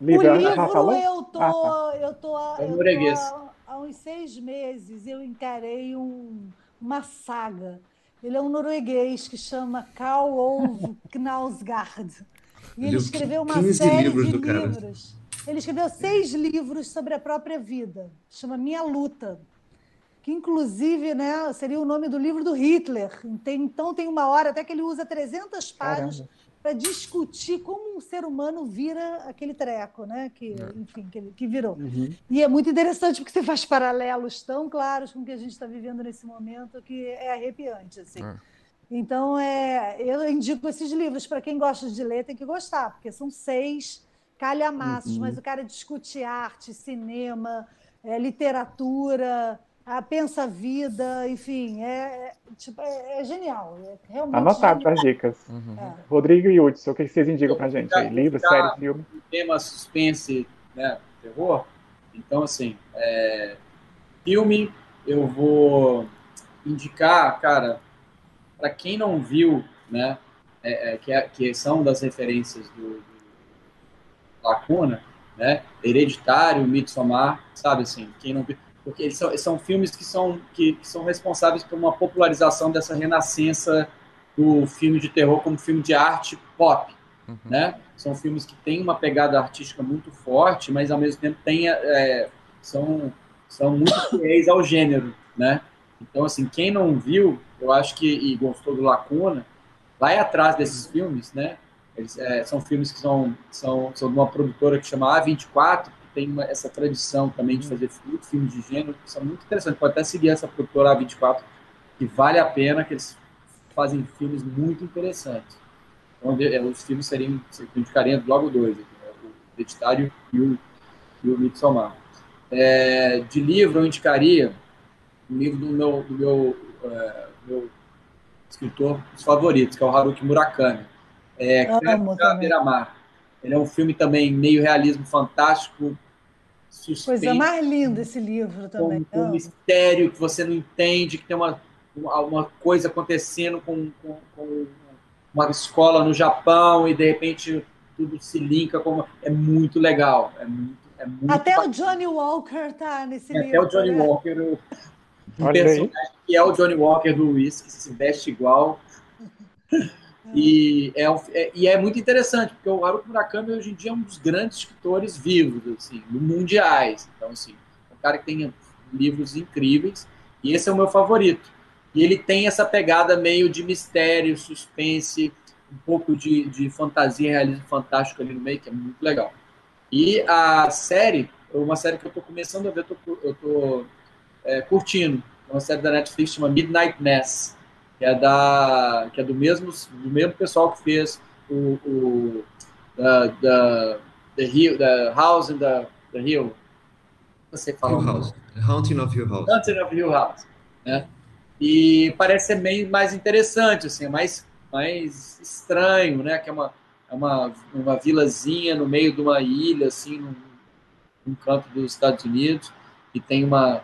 O Livro, ela já livro falou? eu tô, Ah, tá. eu tô, É eu tô há, há uns seis meses eu encarei um- uma saga. Ele é um norueguês que chama Karl Ove Knausgaard. E ele escreveu uma 15 série livros de do cara. livros. Ele escreveu seis livros sobre a própria vida. Chama Minha Luta. Que, inclusive, né, seria o nome do livro do Hitler. Então, tem uma hora até que ele usa 300 páginas para discutir como um ser humano vira aquele treco, né? Que, enfim, que, que virou. Uhum. E é muito interessante porque você faz paralelos tão claros com o que a gente está vivendo nesse momento que é arrepiante, assim. É. Então, é, eu indico esses livros para quem gosta de ler, tem que gostar, porque são seis calhamaços, Uhum. mas o cara discute arte, cinema, é, literatura, a pensa vida, enfim, é, é, tipo, é, é genial, é realmente Anotado genial. as dicas. Uhum. É. Rodrigo e Hudson, o que vocês indicam pra gente aí? Livro, ficar- série, filme? tema suspense, né, terror. Então, assim, é, filme, eu vou indicar, cara, para quem não viu, né, é, é, que, é- que são das referências do, do Lacuna, né, Hereditário, Midsommar, sabe assim, quem não viu, porque eles são, são filmes que são, que, que são responsáveis por uma popularização dessa renascença do filme de terror como filme de arte pop, Uhum. né? São filmes que têm uma pegada artística muito forte, mas ao mesmo tempo tem, é, são, são muito fiéis ao gênero, né? Então, assim, quem não viu, eu acho que, e gostou do Lacuna, vai atrás desses filmes, né? Eles, é, são filmes que são, são, são de uma produtora que chama A24, que tem uma- essa tradição também de fazer muito filmes de gênero, que são muito interessantes. Pode até seguir essa produtora A24, que vale a pena, que eles fazem filmes muito interessantes. Então, de- é, os filmes seriam, eu indicaria logo dois, aqui, né? o Hereditário e o, e o Midsommar. É, de livro, eu indicaria um livro do meu, do meu, é, meu escritor dos favoritos, que é o Haruki Murakami. É, Amo. Beira-Mar. Ele é um filme também meio realismo fantástico, suspense, Coisa mais linda esse livro também. com um mistério que você não entende, que tem uma, uma, coisa acontecendo com, com, com uma escola no Japão e de repente tudo se linka como é muito legal, é muito, é muito Até o bacana. Johnny Walker tá nesse livro. até o Johnny né? Walker, o, o Olha aí. personagem que é o Johnny Walker do Whisky, se veste igual. E é, é- e é muito interessante, porque o Haruki Murakami hoje em dia é um dos grandes escritores vivos, assim, mundiais. Então, assim, é um cara que tem livros incríveis, e esse é o meu favorito. E ele tem essa pegada meio de mistério, suspense, um pouco de, de fantasia, realismo fantástico ali no meio, que é muito legal. E a série, uma série que eu estou começando a ver, eu tô é, curtindo, é uma série da Netflix chama Midnight Mass, que é, da, que é do, mesmo, do mesmo pessoal que fez o, o da, da, the, Hill, the House in the, the Hill. Sei falar. Hill House. Haunting of Hill House. Haunting of Hill House. Né? E parece ser bem mais interessante, assim, é mais, mais estranho, né? Que é uma, é uma, uma vilazinha no meio de uma ilha, assim, num, num canto dos Estados Unidos, e tem uma,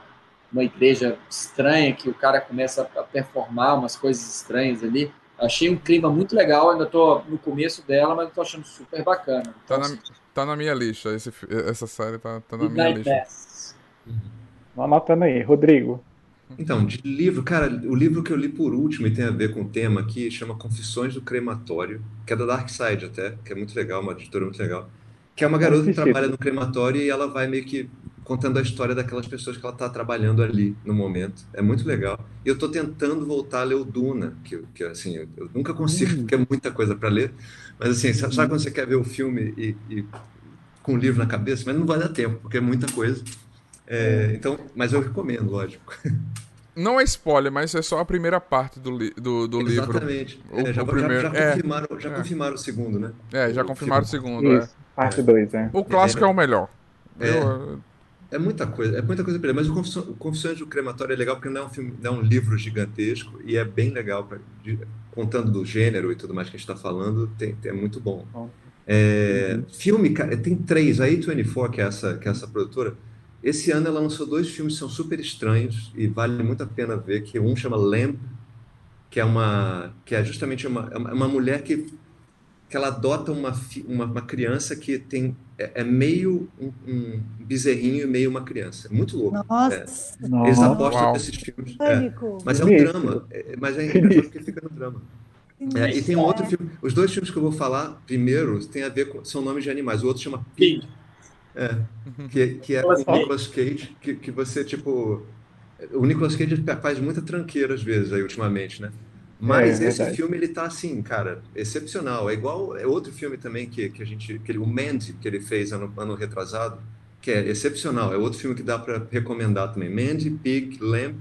uma igreja estranha que o cara começa a performar umas coisas estranhas ali. Achei um clima muito legal, ainda estou no começo dela, mas estou achando super bacana. Tá Então, na, tá na minha lista. Esse, essa série tá, tá na minha lista. Mass. Vou anotando aí. Rodrigo. Então, de livro, cara, o livro que eu li por último e tem a ver com o tema aqui chama Confissões do Crematório, que é da Dark Side até, que é muito legal, uma editora muito legal. Que é uma garota que trabalha no crematório e ela vai meio que contando a história daquelas pessoas que ela está trabalhando ali no momento. É muito legal. E eu estou tentando voltar a ler o Duna, que, que assim, eu, eu nunca consigo, porque é muita coisa para ler. Mas assim, sabe, sabe, quando você quer ver o filme e, e, com o livro na cabeça? Mas não vai dar tempo, porque é muita coisa. É, então, mas eu recomendo, lógico. Não é spoiler, mas é só a primeira parte do, li do, do livro. Exatamente. É, já, primeiro... já, já, é. confirmaram, já é. confirmaram o segundo, né? É, já confirmaram o segundo. É. Isso, parte 2, é. O clássico é, o melhor. Eu, é muita coisa, é muita coisa pra Mas o Confissões do Crematório é legal porque não é um filme, não é um livro gigantesco e é bem legal, pra, de, contando do gênero e tudo mais que a gente está falando, tem, é muito bom. É, uhum. Filme, cara, tem três. A A24, que é essa, que é essa produtora, esse ano ela lançou dois filmes que são super estranhos e vale muito a pena ver, que um chama Lamb, que é uma que é justamente uma, é uma mulher que, que ela adota uma, uma, uma criança que tem é, é meio um, um, bezerrinho e meio uma criança. É muito louco. Nossa. É. Eles apostam Uau. nesses filmes. É. Mas é um drama. É, mas é engraçado porque fica no drama. É, e tem um outro filme. Os dois filmes que eu vou falar primeiro tem a ver com. São nomes de animais. O outro chama Pig. É, que, que é com o Nicolas Cage, que, que você, tipo. O Nicolas Cage faz muita tranqueira às vezes aí ultimamente, né? Mas é, é esse verdade. filme ele tá assim, cara, excepcional. É igual é outro filme também que, que a gente, que ele, o Mandy que ele fez ano, ano retrasado, que é excepcional. É outro filme que dá para recomendar também. Mandy, Pig, Lamp.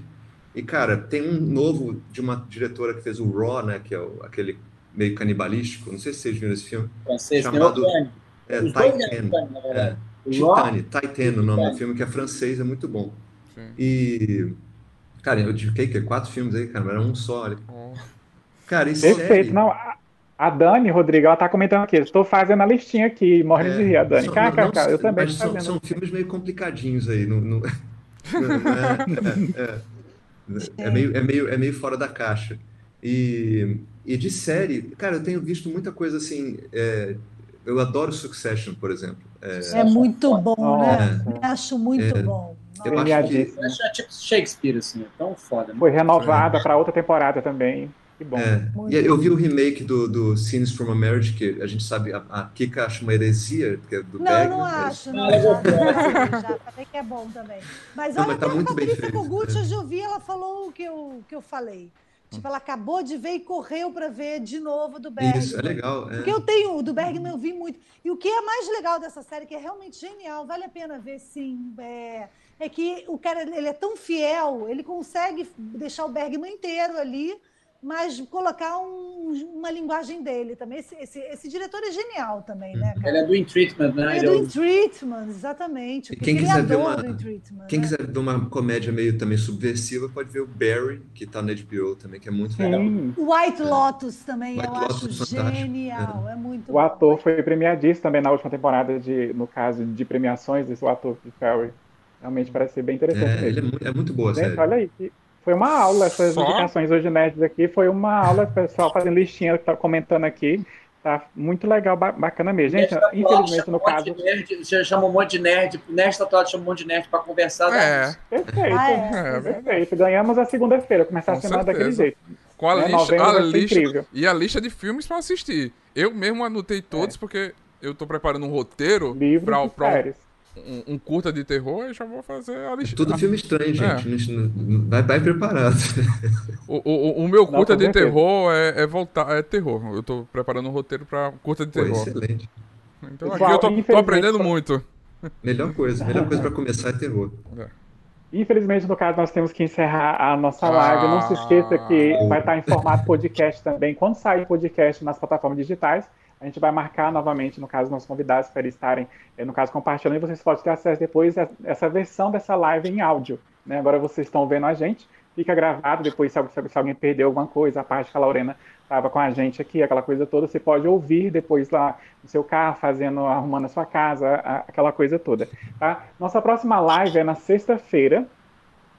E cara, tem um novo de uma diretora que fez o Raw, né, que é o, aquele meio canibalístico. Não sei se vocês viram esse filme. Francês, chamado é, Titan. É, Titane, Titan, o nome do filme que é francês, é muito bom. Sim. E cara, eu fiquei que quatro filmes aí, cara, era um só. Olha. Cara, isso Perfeito. Não, a Dani, Rodrigo, ela tá comentando aqui. Estou fazendo a listinha aqui, morre é, de rir, a Dani. Cara, cara, cara, eu também estou fazendo. São filmes meio complicadinhos aí. No, no... é, é, é, meio, é, meio, é meio fora da caixa. E, e de série, cara, eu tenho visto muita coisa assim. É, eu adoro Succession, por exemplo. É, é muito bom, né? Acho muito é, bom. Eu acho que... é tipo Shakespeare, assim, é tão foda. Né? Foi renovada para outra temporada também. Que bom. É. E eu vi o remake do, do Scenes from a Marriage, que a gente sabe, a, a Kika acha uma heresia, porque é do Não, Bergman, não acho, não. É já falei que é bom também. Mas não, olha, mas tá muito bem feito. Kogut, né? hoje eu vi, ela falou o que eu, que eu falei. Tipo, ela acabou de ver e correu para ver de novo do Bergman. Isso, é legal. É. Porque eu tenho, o do Bergman eu vi muito. E o que é mais legal dessa série, que é realmente genial, vale a pena ver, sim, é, é que o cara ele é tão fiel, ele consegue deixar o Bergman inteiro ali mas colocar um, uma linguagem dele também. Esse, esse, esse, diretor é genial também, né? Cara? Ele é do In Treatment, né? Ele é do In Treatment, exatamente. Quem quiser, ver uma, quem né? quiser ver uma comédia meio também subversiva, pode ver o Barry, que está na HBO também, que é muito legal. O White Lotus também, White eu Lotus acho genial. É. é. muito O bom. ator foi premiadíssimo também na última temporada, de, no caso de premiações, esse ator de Barry. Realmente parece ser bem interessante. É, ele é, muito, é muito boa, Gente, série. Olha aí, foi uma aula, essas Só? indicações hoje nerds aqui, foi uma aula, pessoal fazendo listinha, que tá comentando aqui. Tá muito legal, bacana mesmo. Gente, infelizmente, no caso. Nerd, já chamou um monte de nerd, nesta atual chamou um monte de nerd para conversar. É. Perfeito, ah, é. é. perfeito. Ganhamos a segunda-feira, começar Com a semana certeza. daquele jeito. Com a né? lista, a lista e a lista de filmes para assistir. Eu mesmo anotei todos é. porque eu tô preparando um roteiro para o um, um, curta de terror, eu já vou fazer a lista. Tudo filme estranho, gente. É. Vai, vai preparado. O, o, o meu curta de terror é, é, voltar, é terror. Eu tô preparando um roteiro para curta de terror. Pô, excelente. Então aqui eu tô, tô aprendendo muito. Melhor coisa, melhor coisa para começar é terror. É. Infelizmente, no caso, nós temos que encerrar a nossa live. Ah, Não se esqueça que vai estar em formato podcast também. Quando sair podcast nas plataformas digitais, a gente vai marcar novamente, no caso, nossos convidados para eles estarem, eh, no caso, compartilhando, e vocês podem ter acesso depois a essa versão dessa live em áudio. Né? Agora vocês estão vendo a gente, fica gravado, depois se, alguém perdeu alguma coisa, a parte que a Lorena estava com a gente aqui, aquela coisa toda, você pode ouvir depois lá no seu carro, fazendo, arrumando a sua casa, aquela coisa toda. Tá? Nossa próxima live é na sexta-feira,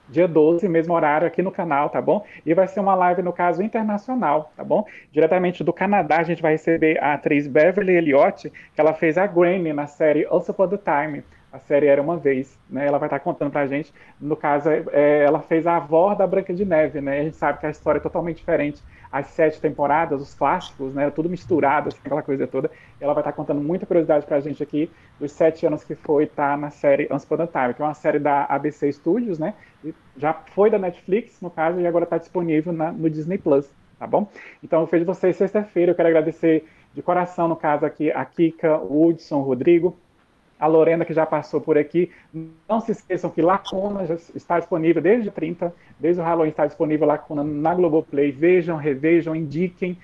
dia 12, mesmo horário aqui no canal, tá bom? E vai ser uma live, no caso, internacional, tá bom? Diretamente do Canadá, a gente vai receber a atriz Beverly Elliott, que ela fez a Granny na série Once Upon a Time, a série Era Uma Vez, né? Ela vai estar contando pra gente, no caso, é, ela fez a avó da Branca de Neve, né? A gente sabe que a história é totalmente diferente, as sete temporadas, os clássicos, né? Tudo misturado, assim, aquela coisa toda. Ela vai estar contando muita curiosidade pra gente aqui, dos sete anos que foi estar tá na série Once Time, que é uma série da ABC Studios, né? Já foi da Netflix, no caso, e agora está disponível na, no Disney Plus, tá bom? Então, eu fiz vocês sexta-feira, eu quero agradecer de coração, no caso aqui, a Kika, o Hudson, o Rodrigo, a Lorena, que já passou por aqui. Não se esqueçam que Lacuna já está disponível desde 30, desde o Halloween está disponível Lacuna na Globoplay. Vejam, revejam, indiquem,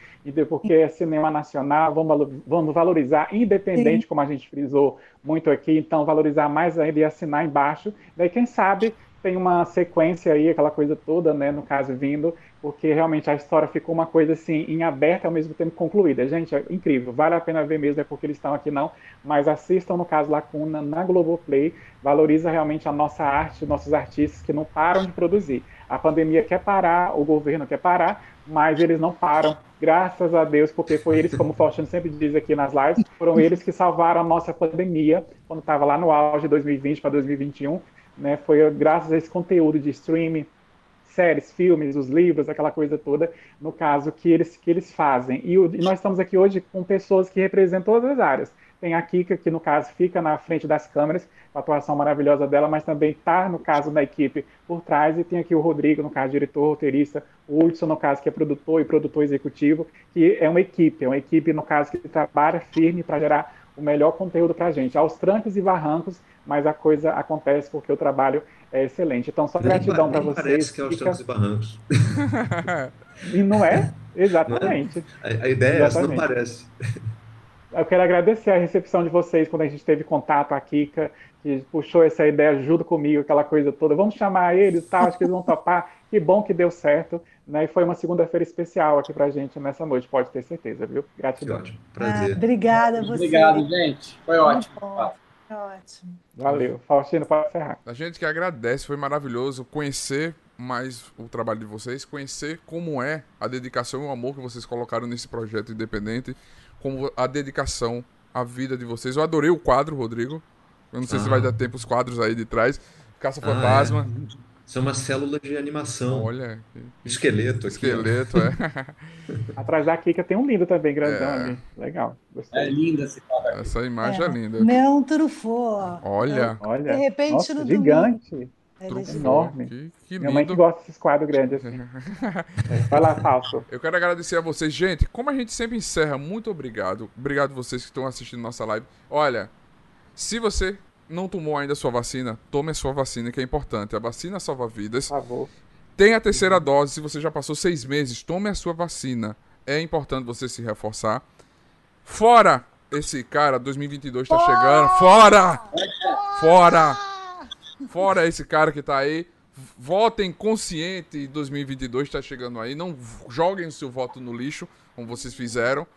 porque é cinema nacional, vamos, vamos valorizar, independente, Sim. como a gente frisou muito aqui, então valorizar mais ainda e assinar embaixo. Daí, quem sabe, tem uma sequência aí, aquela coisa toda, né, no caso, vindo, porque realmente a história ficou uma coisa assim, em aberta ao mesmo tempo concluída. Gente, é incrível, vale a pena ver mesmo, é porque eles estão aqui não, mas assistam no caso Lacuna na Globoplay, valoriza realmente a nossa arte, nossos artistas que não param de produzir. A pandemia quer parar, o governo quer parar, mas eles não param, graças a Deus, porque foi eles, como o Faustino sempre diz aqui nas lives, foram eles que salvaram a nossa pandemia, quando estava lá no auge de 2020 para 2021, né? Foi graças a esse conteúdo de streaming, séries, filmes, os livros, aquela coisa toda, no caso, que eles, que eles fazem. E, o, e nós estamos aqui hoje com pessoas que representam todas as áreas. Tem a Kika, que no caso fica na frente das câmeras, com a atuação maravilhosa dela, mas também está, no caso da equipe, por trás. E tem aqui o Rodrigo, no caso, diretor, roteirista, o Hudson, no caso, que é produtor e produtor executivo, que é uma equipe, é uma equipe, no caso, que trabalha firme para gerar o melhor conteúdo para a gente, aos trancos e barrancos, mas a coisa acontece porque o trabalho é excelente. Então, só gratidão para vocês. Parece que é aos trancos e barrancos. e não é? Exatamente. Não é? A, ideia é essa, não parece. Eu quero agradecer a recepção de vocês quando a gente teve contato, a Kika, que puxou essa ideia junto comigo, aquela coisa toda. Vamos chamar eles, tal, acho que eles vão topar. Que bom que deu certo. Né? E foi uma segunda-feira especial aqui pra gente nessa noite, pode ter certeza, viu? Gratidão. ótimo. Prazer. Ah, obrigada a você. Obrigado, gente. Foi ótimo. Foi ótimo. Valeu. Faustino, pode encerrar. A gente que agradece, foi maravilhoso conhecer mais o trabalho de vocês, conhecer como é a dedicação e o amor que vocês colocaram nesse projeto independente, como a dedicação, a vida de vocês. Eu adorei o quadro, Rodrigo. Eu não sei ah. se vai dar tempo os quadros aí de trás. Caça Fantasma. Ah, é. São uma célula de animação. Olha. Esqueleto aqui. Esqueleto, é. Atrás da Kika tem um lindo também, grandão é. ali. Legal. Gostei. É linda esse quadro. Essa imagem é, é linda. Não trufou. Olha. Olha. De repente Nossa, no gigante. Domingo. É enorme. Que, que Minha mãe que gosta desses quadros grandes assim. Vai lá, Falso. Eu quero agradecer a vocês. Gente, como a gente sempre encerra, muito obrigado. Obrigado a vocês que estão assistindo nossa live. Olha, se você não tomou ainda a sua vacina, tome a sua vacina, que é importante. A vacina salva vidas. Por favor. Tem a terceira dose, se você já passou seis meses, tome a sua vacina. É importante você se reforçar. Fora esse cara, 2022 tá chegando. Fora! Fora! Fora esse cara que tá aí. Votem consciente, 2022 tá chegando aí. Não joguem o seu voto no lixo, como vocês fizeram.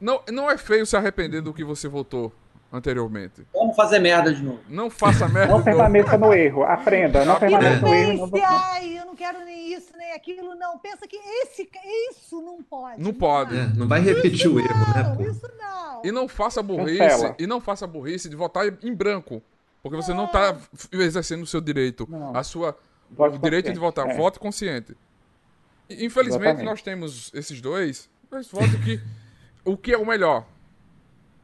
Não, não é feio se arrepender do que você votou anteriormente. Vamos fazer merda de novo. Não faça merda Não permaneça no erro. Aprenda. Não permaneça no erro. Não... Ai, eu não quero nem isso, nem aquilo. Não. Pensa que esse, isso não pode. Não, pode. É, não vai repetir isso o erro, né, não, né? Isso não. E não faça burrice. E não faça burrice de votar em branco. Porque você é. não está exercendo o seu direito. Não. A sua, Vote o direito de votar. É. Vote consciente. Infelizmente, Exatamente. nós temos esses dois. Mas voto que. o que é o melhor?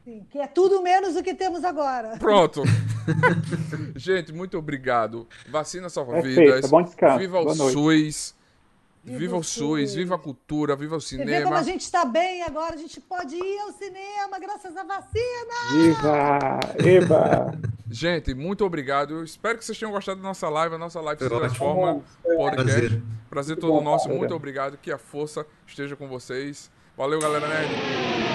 Sim, que é tudo menos o que temos agora. Pronto. Gente, muito obrigado. Vacina salva é vidas. Bom descanso. Viva o SUS. Viva, viva o SUS, viva a cultura, viva o cinema. Você vê como a gente está bem agora, a gente pode ir ao cinema graças à vacina! Viva! Eba! Gente, muito obrigado. Espero que vocês tenham gostado da nossa live. A nossa live se transforma podcast. Prazer, Prazer todo nosso. Muito obrigado. Que a força esteja com vocês. Valeu, galera Nerd.